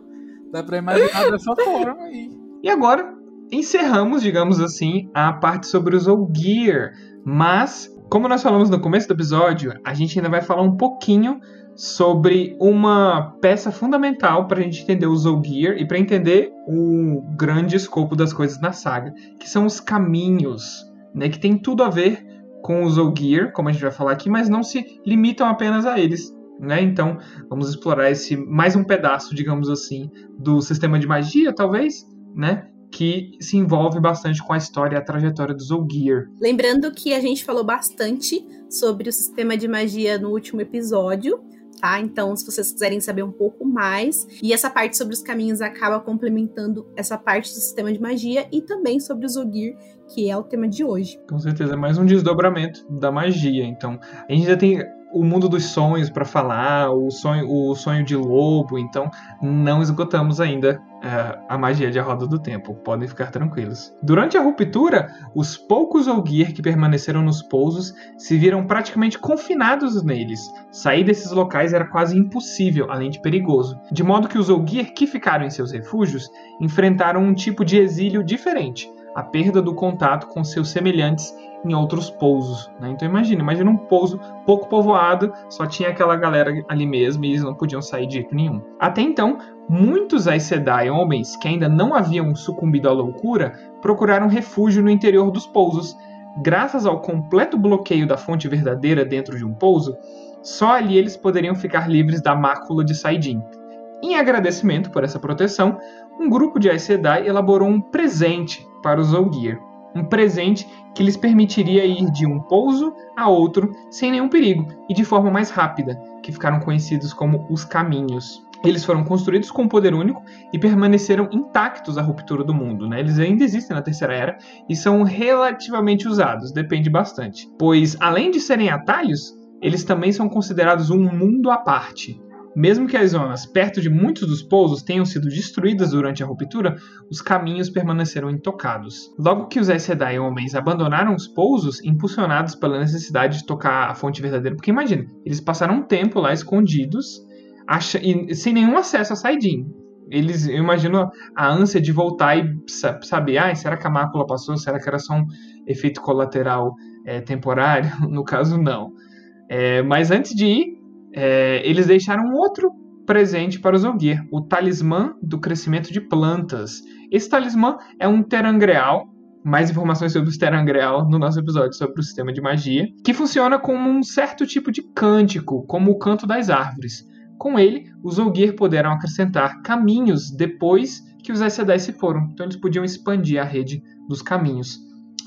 Dá pra imaginar dessa forma aí. E agora, encerramos, digamos assim, a parte sobre os Ogier. Mas, como nós falamos no começo do episódio, a gente ainda vai falar um pouquinho sobre uma peça fundamental para a gente entender o Zolgear e para entender o grande escopo das coisas na saga, que são os caminhos, né, que tem tudo a ver com o Zolgear, como a gente vai falar aqui, mas não se limitam apenas a eles. Né? Então, vamos explorar esse mais um pedaço, digamos assim, do sistema de magia, talvez, né? que se envolve bastante com a história e a trajetória do Zolgear. Lembrando que a gente falou bastante sobre o sistema de magia no último episódio, tá? Então, se vocês quiserem saber um pouco mais, e essa parte sobre os caminhos acaba complementando essa parte do sistema de magia e também sobre o Zogir, que é o tema de hoje. Com certeza, é mais um desdobramento da magia. Então, a gente ainda tem o mundo dos sonhos para falar, o sonho, o sonho de lobo, então não esgotamos ainda é, a magia de A Roda do Tempo, podem ficar tranquilos. Durante a ruptura, os poucos Olgir que permaneceram nos pousos se viram praticamente confinados neles. Sair desses locais era quase impossível, além de perigoso, de modo que os Olgir que ficaram em seus refúgios enfrentaram um tipo de exílio diferente a perda do contato com seus semelhantes em outros pousos. Né? Então imagina, imagina um pouso pouco povoado, só tinha aquela galera ali mesmo e eles não podiam sair de jeito nenhum. Até então, muitos Aes Sedai homens que ainda não haviam sucumbido à loucura procuraram refúgio no interior dos pousos. Graças ao completo bloqueio da fonte verdadeira dentro de um pouso, só ali eles poderiam ficar livres da mácula de Saidin. Em agradecimento por essa proteção, um grupo de Aes Sedai elaborou um presente para os Olgier. Um presente que lhes permitiria ir de um pouso a outro sem nenhum perigo e de forma mais rápida, que ficaram conhecidos como os caminhos. Eles foram construídos com poder único e permaneceram intactos à ruptura do mundo. Né? Eles ainda existem na Terceira Era e são relativamente usados, depende bastante. Pois, além de serem atalhos, eles também são considerados um mundo à parte. Mesmo que as zonas perto de muitos dos pousos tenham sido destruídas durante a ruptura, os caminhos permaneceram intocados. Logo que os Aes Sedai homens abandonaram os pousos, impulsionados pela necessidade de tocar a fonte verdadeira, porque imagina, eles passaram um tempo lá escondidos, acha, e, sem nenhum acesso a Saidin. Eles, eu imagino a ânsia de voltar e saber, ah, será que a mácula passou? Será que era só um efeito colateral é, temporário? No caso, não. É, mas antes de ir, é, eles deixaram outro presente para os Ogier, o talismã do crescimento de plantas. Esse talismã é um terangreal, mais informações sobre o terangreal no nosso episódio sobre o sistema de magia, que funciona como um certo tipo de cântico, como o canto das árvores. Com ele, os Ogier puderam acrescentar caminhos depois que os Aes Sedai se foram, então eles podiam expandir a rede dos caminhos.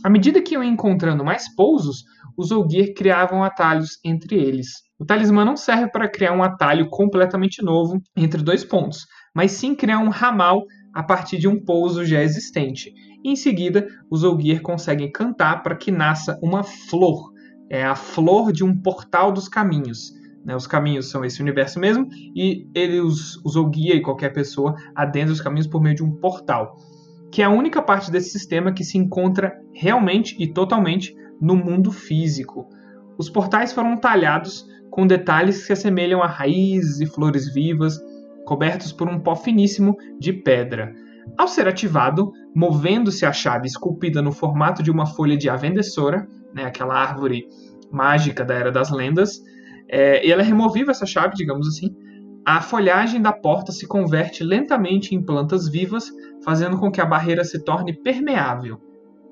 À medida que iam encontrando mais pousos, os Ogier criavam atalhos entre eles. O talismã não serve para criar um atalho completamente novo entre dois pontos, mas sim criar um ramal a partir de um pouso já existente. Em seguida, os Olgier conseguem cantar para que nasça uma flor. É a flor de um portal dos caminhos. Né? Os caminhos são esse universo mesmo, e ele, os, os e qualquer pessoa adentra os caminhos por meio de um portal, que é a única parte desse sistema que se encontra realmente e totalmente no mundo físico. Os portais foram talhados com detalhes que se assemelham a raízes e flores vivas, cobertos por um pó finíssimo de pedra. Ao ser ativado, movendo-se a chave esculpida no formato de uma folha de avendessora, né, aquela árvore mágica da Era das Lendas, é, e ela é removível, essa chave, digamos assim, a folhagem da porta se converte lentamente em plantas vivas, fazendo com que a barreira se torne permeável.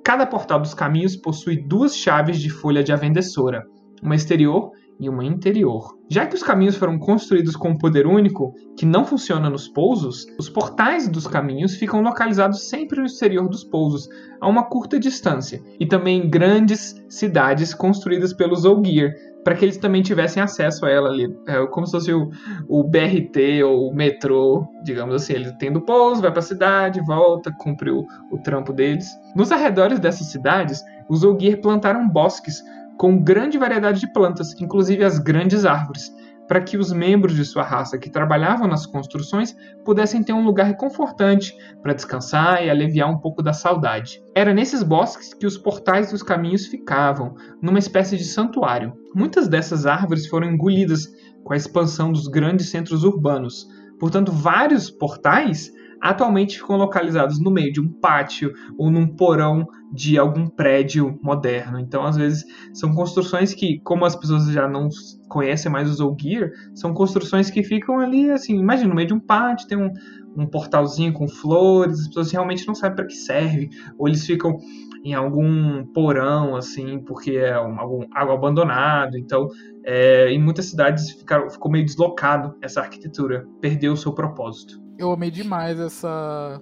Cada portal dos caminhos possui duas chaves de folha de avendessora, uma exterior e uma interior. Já que os caminhos foram construídos com um poder único, que não funciona nos pousos, os portais dos caminhos ficam localizados sempre no exterior dos pousos, a uma curta distância, e também em grandes cidades construídas pelos Olgier, para que eles também tivessem acesso a ela ali, é, como se fosse o, o BRT ou o metrô, digamos assim. Ele tem do pouso, vai para a cidade, volta, cumpre o, o trampo deles. Nos arredores dessas cidades, os Olgier plantaram bosques com grande variedade de plantas, inclusive as grandes árvores, para que os membros de sua raça que trabalhavam nas construções pudessem ter um lugar reconfortante para descansar e aliviar um pouco da saudade. Era nesses bosques que os portais dos caminhos ficavam, numa espécie de santuário. Muitas dessas árvores foram engolidas com a expansão dos grandes centros urbanos. Portanto, vários portais atualmente ficam localizados no meio de um pátio ou num porão de algum prédio moderno. Então, às vezes, são construções que, como as pessoas já não conhecem mais os Gear, são construções que ficam ali, assim, imagina, no meio de um pátio, tem um, um portalzinho com flores, as pessoas realmente não sabem para que serve, ou eles ficam em algum porão, assim, porque é um, algum, algo abandonado. Então, é, em muitas cidades ficaram, ficou meio deslocado essa arquitetura, perdeu o seu propósito eu amei demais essa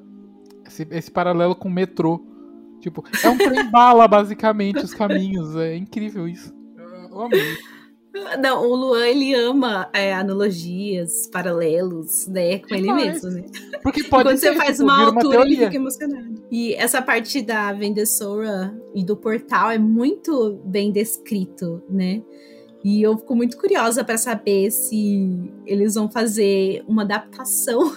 esse, esse paralelo com o metrô. Tipo, é um trem bala, basicamente, os caminhos. É incrível isso. Eu amei. Não, o Luan, ele ama é, analogias, paralelos, né, com ele mesmo, né? Porque pode Quando ser, você faz tipo, uma altura, ele teoria. fica emocionado. E essa parte da Vendessora e do portal é muito bem descrito, né? E eu fico muito curiosa para saber se eles vão fazer uma adaptação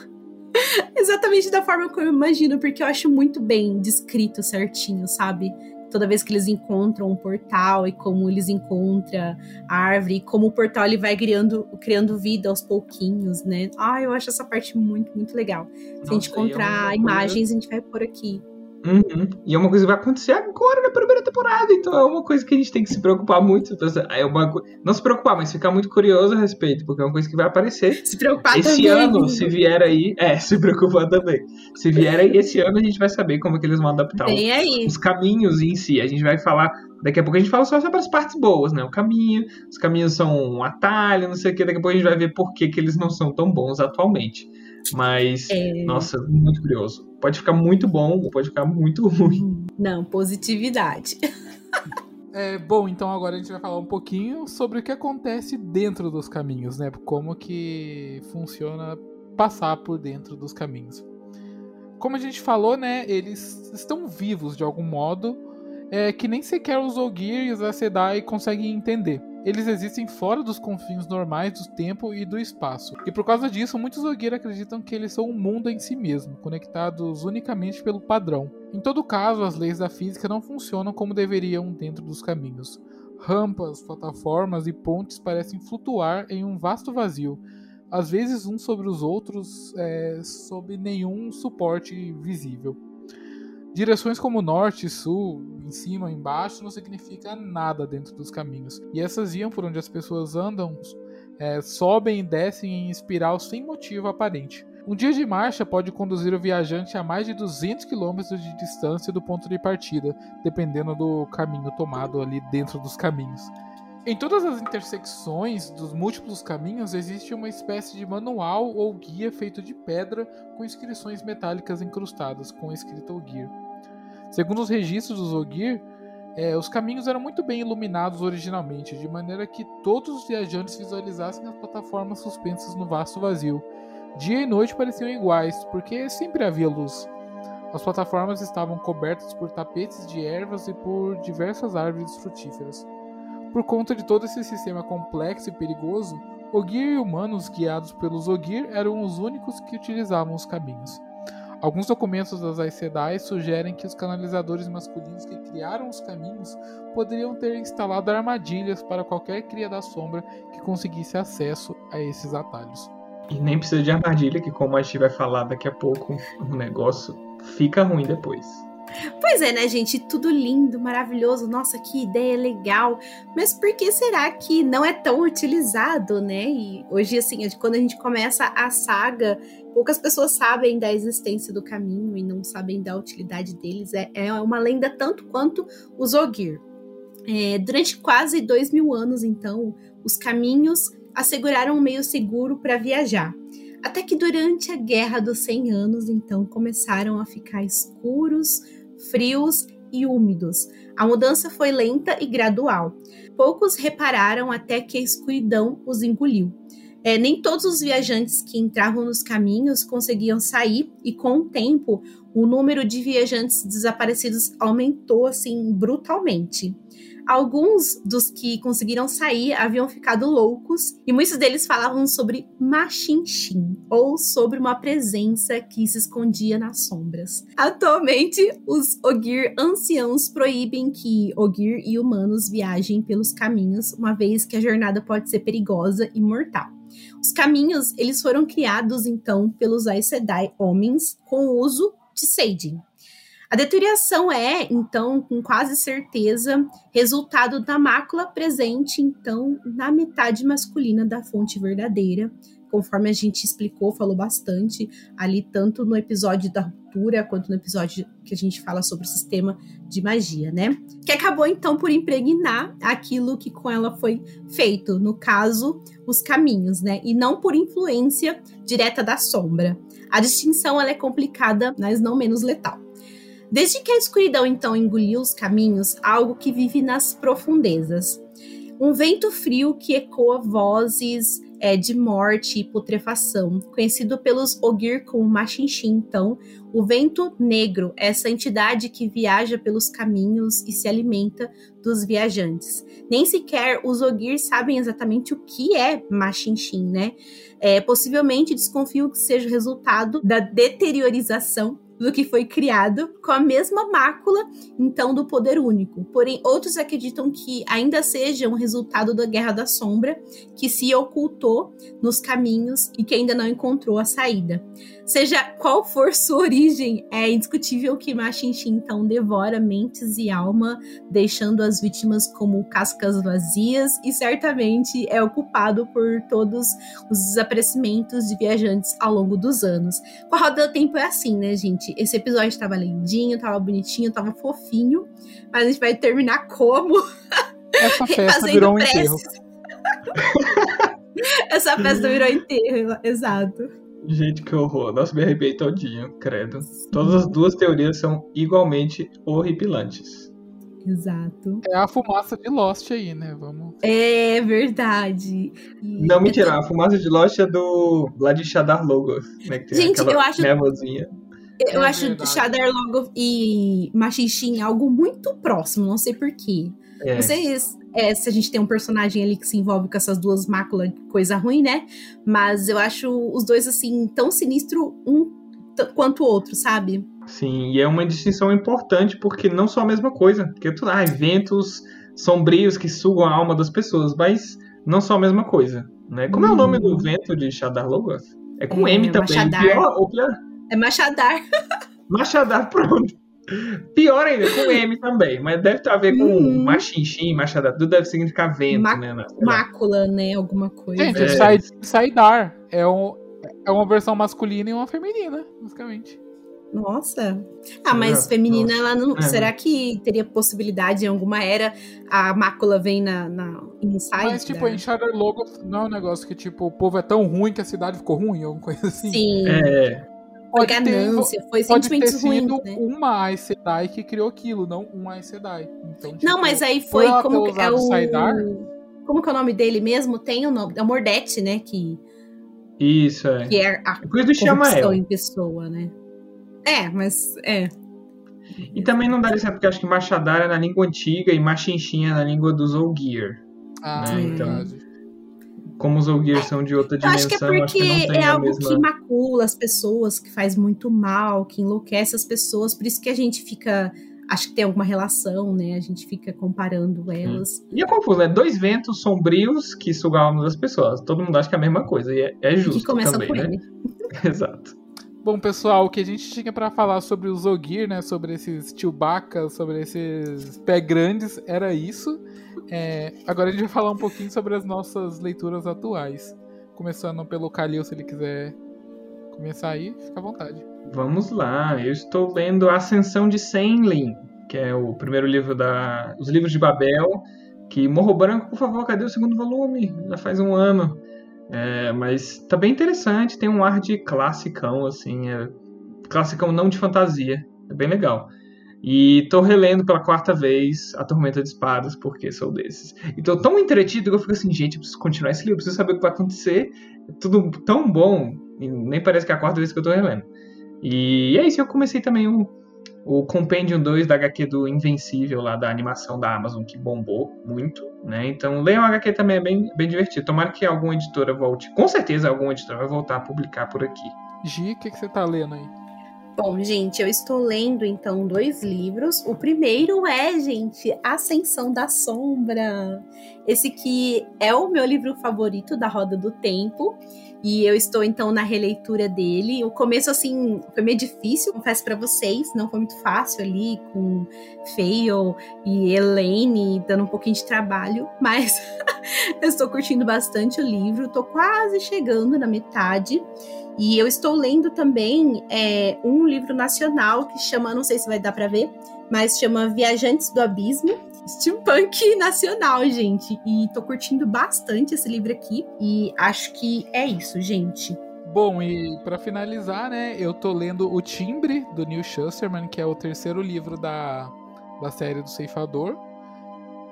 exatamente da forma como eu imagino, porque eu acho muito bem descrito certinho, sabe? Toda vez que eles encontram um portal e como eles encontram a árvore, e como o portal ele vai criando, criando vida aos pouquinhos, né? Ah, eu acho essa parte muito, muito legal. Se a gente Nossa, é encontrar imagens, a gente vai pôr aqui. Uhum. E é uma coisa que vai acontecer agora na primeira temporada, então é uma coisa que a gente tem que se preocupar muito. É uma, não se preocupar, mas ficar muito curioso a respeito, porque é uma coisa que vai aparecer. Se preocupar esse também. ano, se vier aí. É, se preocupar também. Se vier aí esse ano, a gente vai saber como é que eles vão adaptar Bem aí. os caminhos em si. A gente vai falar. Daqui a pouco a gente fala só sobre as partes boas, né? O caminho, os caminhos são um atalho, não sei o que. Daqui a pouco a gente vai ver por que, que eles não são tão bons atualmente. Mas, É. nossa, muito curioso. Pode ficar muito bom ou pode ficar muito ruim. Não, positividade. É, bom, então agora a gente vai falar um pouquinho sobre o que acontece dentro dos caminhos, né? Como que funciona passar por dentro dos caminhos. Como a gente falou, né? Eles estão vivos de algum modo, é, que nem sequer os Ogier e os Aes Sedai conseguem entender. Eles existem fora dos confins normais do tempo e do espaço. E por causa disso, muitos Ogier acreditam que eles são um mundo em si mesmo, conectados unicamente pelo padrão. Em todo caso, as leis da física não funcionam como deveriam dentro dos caminhos. Rampas, plataformas e pontes parecem flutuar em um vasto vazio, às vezes uns sobre os outros, é, sob nenhum suporte visível. Direções como norte, sul, em cima, embaixo, não significa nada dentro dos caminhos. E essas iam por onde as pessoas andam, é, sobem e descem em espiral sem motivo aparente. Um dia de marcha pode conduzir o viajante a mais de 200 km de distância do ponto de partida, dependendo do caminho tomado ali dentro dos caminhos. Em todas as intersecções dos múltiplos caminhos existe uma espécie de manual ou guia feito de pedra com inscrições metálicas incrustadas com a escrita Ogir. Segundo os registros dos Ogir, eh, os caminhos eram muito bem iluminados originalmente, de maneira que todos os viajantes visualizassem as plataformas suspensas no vasto vazio. Dia e noite pareciam iguais, porque sempre havia luz. As plataformas estavam cobertas por tapetes de ervas e por diversas árvores frutíferas. Por conta de todo esse sistema complexo e perigoso, Ogir e humanos guiados pelos Ogir eram os únicos que utilizavam os caminhos. Alguns documentos das Aes Sedai sugerem que os canalizadores masculinos que criaram os caminhos poderiam ter instalado armadilhas para qualquer cria da sombra que conseguisse acesso a esses atalhos. E nem precisa de armadilha, que como a gente vai falar daqui a pouco, o negócio fica ruim depois. Pois é, né, gente? Tudo lindo, maravilhoso. Nossa, que ideia legal. Mas por que será que não é tão utilizado, né? E hoje, assim, quando a gente começa a saga, poucas pessoas sabem da existência do caminho e não sabem da utilidade deles. É, é uma lenda tanto quanto os Ogir. É, durante quase dois mil anos, então, os caminhos asseguraram um meio seguro para viajar. Até que durante a Guerra dos 100 Anos, então, começaram a ficar escuros, frios e úmidos. A mudança foi lenta e gradual. Poucos repararam até que a escuridão os engoliu. É, nem todos os viajantes que entravam nos caminhos conseguiam sair, e com o tempo, o número de viajantes desaparecidos aumentou assim brutalmente. Alguns dos que conseguiram sair haviam ficado loucos e muitos deles falavam sobre Machinchin, ou sobre uma presença que se escondia nas sombras. Atualmente, os Ogir anciãos proíbem que Ogir e humanos viajem pelos caminhos, uma vez que a jornada pode ser perigosa e mortal. Os caminhos, eles foram criados então pelos Aes Sedai homens com o uso de Seidin. A deterioração é, então, com quase certeza, resultado da mácula presente, então, na metade masculina da fonte verdadeira, conforme a gente explicou, falou bastante ali, tanto no episódio da ruptura, quanto no episódio que a gente fala sobre o sistema de magia, né? Que acabou, então, por impregnar aquilo que com ela foi feito, no caso, os caminhos, né? E não por influência direta da sombra. A distinção ela é complicada, mas não menos letal. Desde que a escuridão então engoliu os caminhos, algo que vive nas profundezas. Um vento frio que ecoa vozes é, de morte e putrefação, conhecido pelos Ogir como Machinchin, então, o vento negro, essa entidade que viaja pelos caminhos e se alimenta dos viajantes. Nem sequer os Ogir sabem exatamente o que é Machinchin, né? É, possivelmente desconfio que seja resultado da deteriorização do que foi criado, com a mesma mácula, então, do poder único. Porém, outros acreditam que ainda seja um resultado da Guerra da Sombra, que se ocultou nos caminhos e que ainda não encontrou a saída. Seja qual for sua origem, é indiscutível que Machinchi então devora mentes e alma, deixando as vítimas como cascas vazias e certamente é ocupado por todos os desaparecimentos de viajantes ao longo dos anos. Com a roda do tempo é assim, né, gente? Esse episódio estava lindinho, estava bonitinho, estava fofinho, mas a gente vai terminar como? Essa festa virou um enterro. Essa festa virou enterro, exato. Gente, que horror. Nossa, me arrepiei todinho, credo. Todas as duas teorias são igualmente horripilantes. Exato. É a fumaça de Lost aí, né? Vamos. É verdade. E Não, mentira. A fumaça de Lost é do. lá de Shadar Logos. Né, Gente, eu acho. Névoazinha. Eu é acho Shadar Logos e Machinchim algo muito próximo, não sei porquê. É. Não sei é, se a gente tem um personagem ali que se envolve com essas duas máculas, coisa ruim, né? Mas eu acho os dois, assim, tão sinistro um quanto o outro, sabe? Sim, e é uma distinção importante porque não são a mesma coisa. Porque tu, ah, eventos sombrios que sugam a alma das pessoas, mas não são a mesma coisa. Né? Como hum. é o nome do hum. vento de Shadar Logoth? É com é, M também. Machadar. Pior, pior? É Machadar. Machadar, pronto. Pior ainda, com M também, mas deve ter a ver com uhum. machinchim, machada, tudo deve significar vento, Ma né? Mácula, né? Alguma coisa. Gente, é. Saidar é, um, é uma versão masculina e uma feminina, basicamente. Nossa. Ah, mas é, feminina, nossa. ela não. É. Será que teria possibilidade em alguma era a mácula vem na, na inside? Mas, tipo, da... em Shadow Logo não é um negócio que, tipo, o povo é tão ruim que a cidade ficou ruim, alguma coisa assim. Sim. É foi ganância, foi pode ter sido né? uma Aes Sedai que criou aquilo, não um Aes Sedai. Então, tipo, não, mas aí foi como é o Saidar, como que é o nome dele mesmo? Tem o nome, é o Mordete, né, que Isso é. Que é a Chamael. em pessoa, né? É, mas é. E também não dá licença, porque acho que Machadar é na língua antiga e Machinchinha é na língua dos Olgier. Ah, né? então, verdade como os Olgiers são de outra dimensão, acho que é porque que é algo mesma... que macula as pessoas, que faz muito mal, que enlouquece as pessoas, por isso que a gente fica acho que tem alguma relação, né? A gente fica comparando elas. E é confuso, né? Dois ventos sombrios que sugam a alma das pessoas. Todo mundo acha que é a mesma coisa, e é, é justo. Que começa também, por né? ele. Exato. Bom, pessoal, o que a gente tinha para falar sobre os Ogir, né? Sobre esses Chewbacca, sobre esses pé grandes, era isso. É, agora a gente vai falar um pouquinho sobre as nossas leituras atuais. Começando pelo Kalil, se ele quiser começar aí, fica à vontade. Vamos lá, eu estou lendo Ascensão de Senlin, que é o primeiro livro da. Os livros de Babel. Que Morro Branco, por favor, cadê o segundo volume? Já faz um ano. É, mas tá bem interessante, tem um ar de classicão, assim. É, classicão não de fantasia. É bem legal. E tô relendo pela quarta vez A Tormenta de Espadas, porque sou desses. E tô tão entretido que eu fico assim, gente, eu preciso continuar esse livro, preciso saber o que vai acontecer. É tudo tão bom, nem parece que é a quarta vez que eu tô relendo. E é isso, eu comecei também o Compendium 2 da HQ do Invencível, lá da animação da Amazon, que bombou muito, né? Então leiam o HQ também, é bem, bem divertido. Tomara que alguma editora volte, com certeza alguma editora vai voltar a publicar por aqui. Gi, o que, que você tá lendo aí? Bom, gente, eu estou lendo então dois livros. O primeiro é, gente, Ascensão da Sombra. Esse que é o meu livro favorito da Roda do Tempo. E eu estou então na releitura dele. O começo, assim, foi meio difícil, confesso para vocês. Não foi muito fácil ali com Fail e Elaine dando um pouquinho de trabalho. Mas eu estou curtindo bastante o livro. Tô quase chegando na metade. E eu estou lendo também é, um livro nacional que chama, não sei se vai dar para ver, mas chama Viajantes do Abismo. Steampunk nacional, gente. E tô curtindo bastante esse livro aqui. E acho que é isso, gente. Bom, e para finalizar, né, eu tô lendo O Timbre, do Neil Schusterman, que é o terceiro livro da, da série do Ceifador.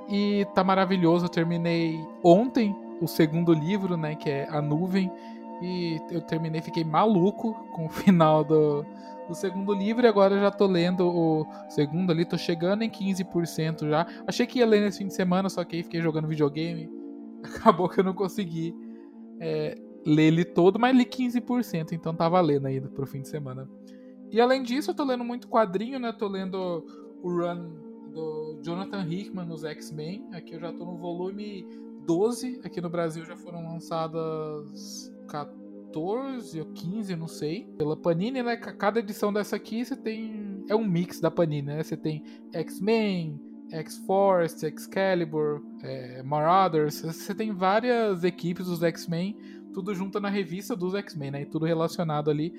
E tá maravilhoso, eu terminei ontem o segundo livro, né, que é A Nuvem. E eu terminei, fiquei maluco com o final do, do segundo livro e agora já tô lendo o segundo ali, tô chegando em 15% já. Achei que ia ler nesse fim de semana, só que aí fiquei jogando videogame. Acabou que eu não consegui é, ler ele todo, mas li 15%, então tá valendo ainda pro fim de semana. E além disso, eu tô lendo muito quadrinho, né? Tô lendo o run do Jonathan Hickman nos X-Men. Aqui eu já tô no volume 12. Aqui no Brasil já foram lançadas 14 ou 15, não sei. Pela Panini, né? Cada edição dessa aqui você tem. É um mix da Panini, né? Você tem X-Men, X-Force, Excalibur, é, Marauders. Você tem várias equipes dos X-Men, tudo junto na revista dos X-Men, né? E tudo relacionado ali.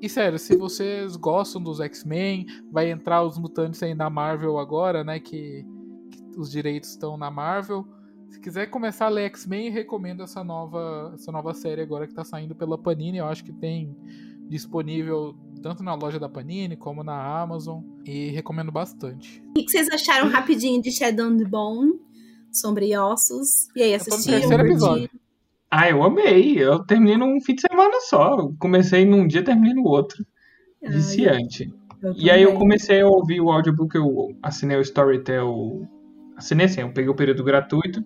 E sério, se vocês gostam dos X-Men, vai entrar os mutantes aí na Marvel agora, né? Que, que os direitos estão na Marvel. Se quiser começar a ler X-Men, recomendo essa nova, essa nova série agora que tá saindo pela Panini. Eu acho que tem disponível tanto na loja da Panini como na Amazon e recomendo bastante. O que vocês acharam rapidinho de Shadow the Bone? Sombra e Ossos? E aí, assistiram? terceiro episódio. Ah, eu amei. Eu terminei num fim de semana só. Comecei num dia, terminei no outro. Viciante. eu E aí eu comecei a ouvir o audiobook, eu assinei o Storytel. Assinei assim, eu peguei o período gratuito.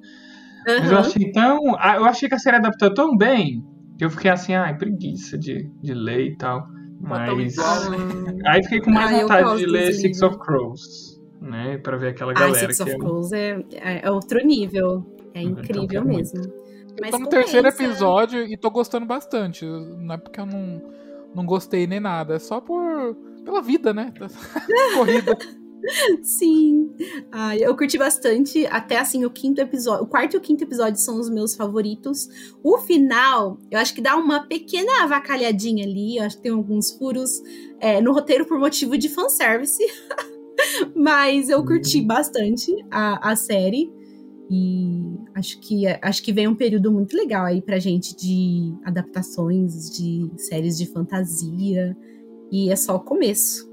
Mas eu achei tão. ah, Eu achei que a série adaptou tão bem que eu fiquei assim, ai, preguiça de, de ler e tal. Mas. igual, né? Aí fiquei com mais Ah, vontade de ler Six livro. of Crows, né? Pra ver aquela Ai, galera Six que of é. Crows é, é, é outro nível. É Então, incrível quero mesmo. Eu Mas tô no terceiro episódio e tô gostando bastante. Não é porque eu não, não gostei nem nada, é só por pela vida, né? Corrida. Sim. Ai, eu curti bastante. Até assim, o quinto episódio. O quarto e o quinto episódio são os meus favoritos. O final, eu acho que dá uma pequena avacalhadinha ali. Eu acho que tem alguns furos é, no roteiro por motivo de fanservice. Mas eu curti bastante a, a série. E acho que, acho que vem um período muito legal aí pra gente de adaptações de séries de fantasia. E é só o começo.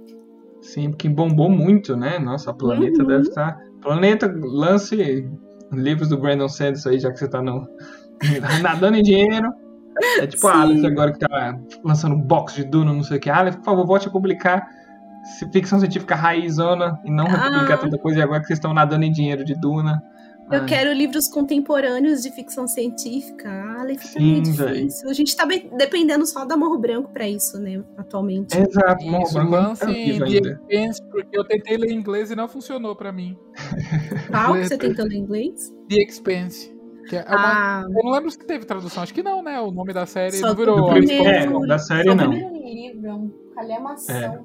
Sim, porque bombou muito, né? Nossa, a Planeta Uhum. deve estar. Planeta, lance livros do Brandon Sanderson aí, já que você tá no... nadando em dinheiro. É tipo a Sim. Aleph agora que tá lançando box de Duna, não sei o que. Aleph, por favor, volte a publicar ficção científica raizona e não Ah. republicar tanta coisa. E agora que vocês estão nadando em dinheiro de Duna. Eu Ai, quero livros contemporâneos de ficção científica. Ah, Aleph tá Sim, meio difícil. A gente tá dependendo só da Morro Branco pra isso, né, atualmente. Exato, Morro Isso, Branco é lance ainda. Expanse, porque eu tentei ler inglês e não funcionou pra mim. Qual que você tentou em inglês? The Expanse. Que é uma- Ah, Eu não lembro se teve tradução, acho que não, né? O nome da série Só não virou. Do primeiro- é, da série só o não. primeiro livro, é um calhamação. É.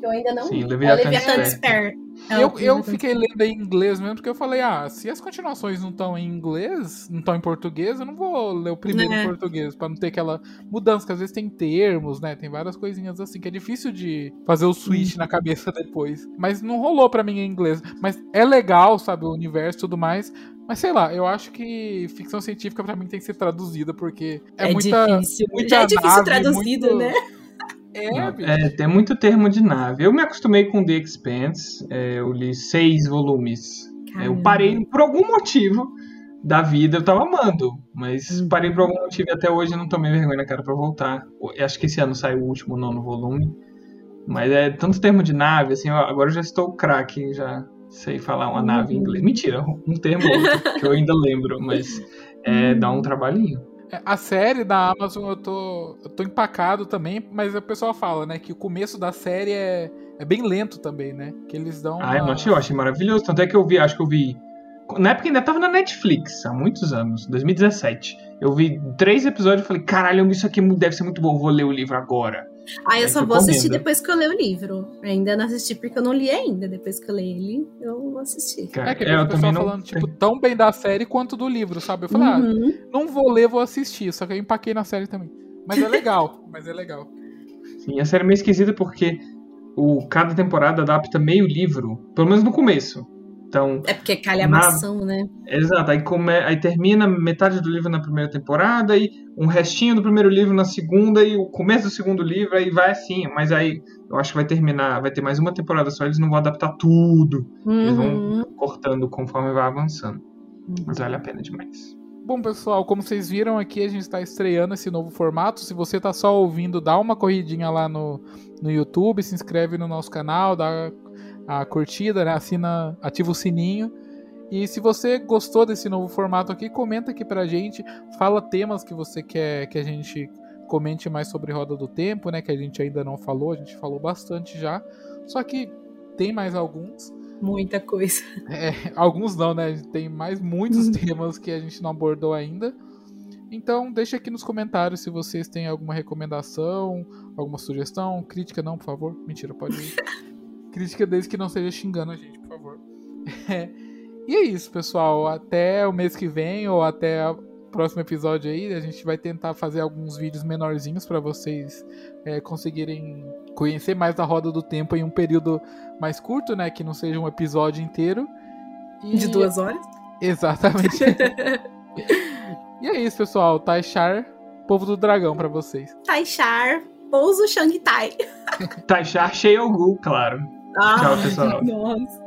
Que eu ainda não Sim, li. Leviathan é o Leviathan Despair. Despair. É Eu, eu fiquei lendo em inglês mesmo, porque eu falei, ah, se as continuações não estão em inglês, não estão em português, eu não vou ler o primeiro É. em português, pra não ter aquela mudança, que às vezes tem termos, né? Tem várias coisinhas assim, que é difícil de fazer o switch na cabeça depois. Mas não rolou pra mim em inglês. Mas é legal, sabe, o universo e tudo mais. Mas sei lá, eu acho que ficção científica pra mim tem que ser traduzida, porque é, É muita. difícil. muita Já é difícil nave, traduzido, muito- né? É, bicho. É, tem muito termo de nave. Eu me acostumei com The Expanse. é, eu li seis volumes. É, Eu parei por algum motivo da vida, eu tava amando. Mas Uhum. parei por algum motivo e até hoje não tomei vergonha na cara pra voltar. Eu acho que esse ano sai o último nono volume. Mas é tanto termo de nave, assim, agora eu já estou craque, já sei falar uma nave em Uhum. inglês. Mentira, um termo ou outro, que eu ainda lembro, mas é, dá um trabalhinho. É, A série da Amazon eu tô, eu tô empacado também, mas o pessoal fala, né, que o começo da série é, é bem lento também, né? Que eles dão. Ah, uma- eu achei maravilhoso. Tanto é que eu vi, acho que eu vi. Na época ainda tava na Netflix, há muitos anos, 2017. Eu vi três episódios e falei, caralho, isso aqui deve ser muito bom, vou ler o livro agora. Ah, eu Aí só vou assistir depois que eu ler o livro. Ainda não assisti porque eu não li ainda. Depois que eu ler ele, eu vou assistir. Cara, É que é, eu pessoal não. falando, tipo, tão bem da série quanto do livro, sabe? Eu falei, ah, Uhum. não vou ler, vou assistir. Só que eu empaquei na série também. Mas é legal, mas é legal. Sim, a série é meio esquisita porque o, cada temporada adapta meio livro, pelo menos no começo. Então, É porque é calhamação, né? exato, aí, come, aí termina metade do livro na primeira temporada, e um restinho do primeiro livro na segunda, e o começo do segundo livro, aí vai assim, mas aí eu acho que vai terminar, vai ter mais uma temporada só, eles não vão adaptar tudo. Eles vão Uhum. cortando conforme vai avançando. Mas vale a pena demais. Bom, pessoal, como vocês viram aqui, a gente está estreando esse novo formato. Se você está só ouvindo, dá uma corridinha lá no, no YouTube, se inscreve no nosso canal, dá a curtida, né? assina, ativa o sininho. E se você gostou desse novo formato aqui, comenta aqui pra gente, fala temas que você quer que a gente comente mais sobre Roda do Tempo, né? Que a gente ainda não falou, a gente falou bastante já. Só que tem mais alguns. Muita coisa. É, alguns não, né? Tem mais muitos temas que a gente não abordou ainda. Então, deixa aqui nos comentários se vocês têm alguma recomendação, alguma sugestão, crítica não, por favor. Mentira, pode ir. crítica desde que não seja xingando a gente, por favor. É. E é isso, pessoal. Até o mês que vem ou até o próximo episódio aí, a gente vai tentar fazer alguns vídeos menorzinhos para vocês é, conseguirem conhecer mais da roda do tempo em um período mais curto, né? Que não seja um episódio inteiro. E... De duas horas? Exatamente. e é isso, pessoal. Taishar, povo do dragão para vocês. Taishar, pouso Shang Tai. Taishar Sheogu, claro. Ah, Tchau, pessoal. Nossa.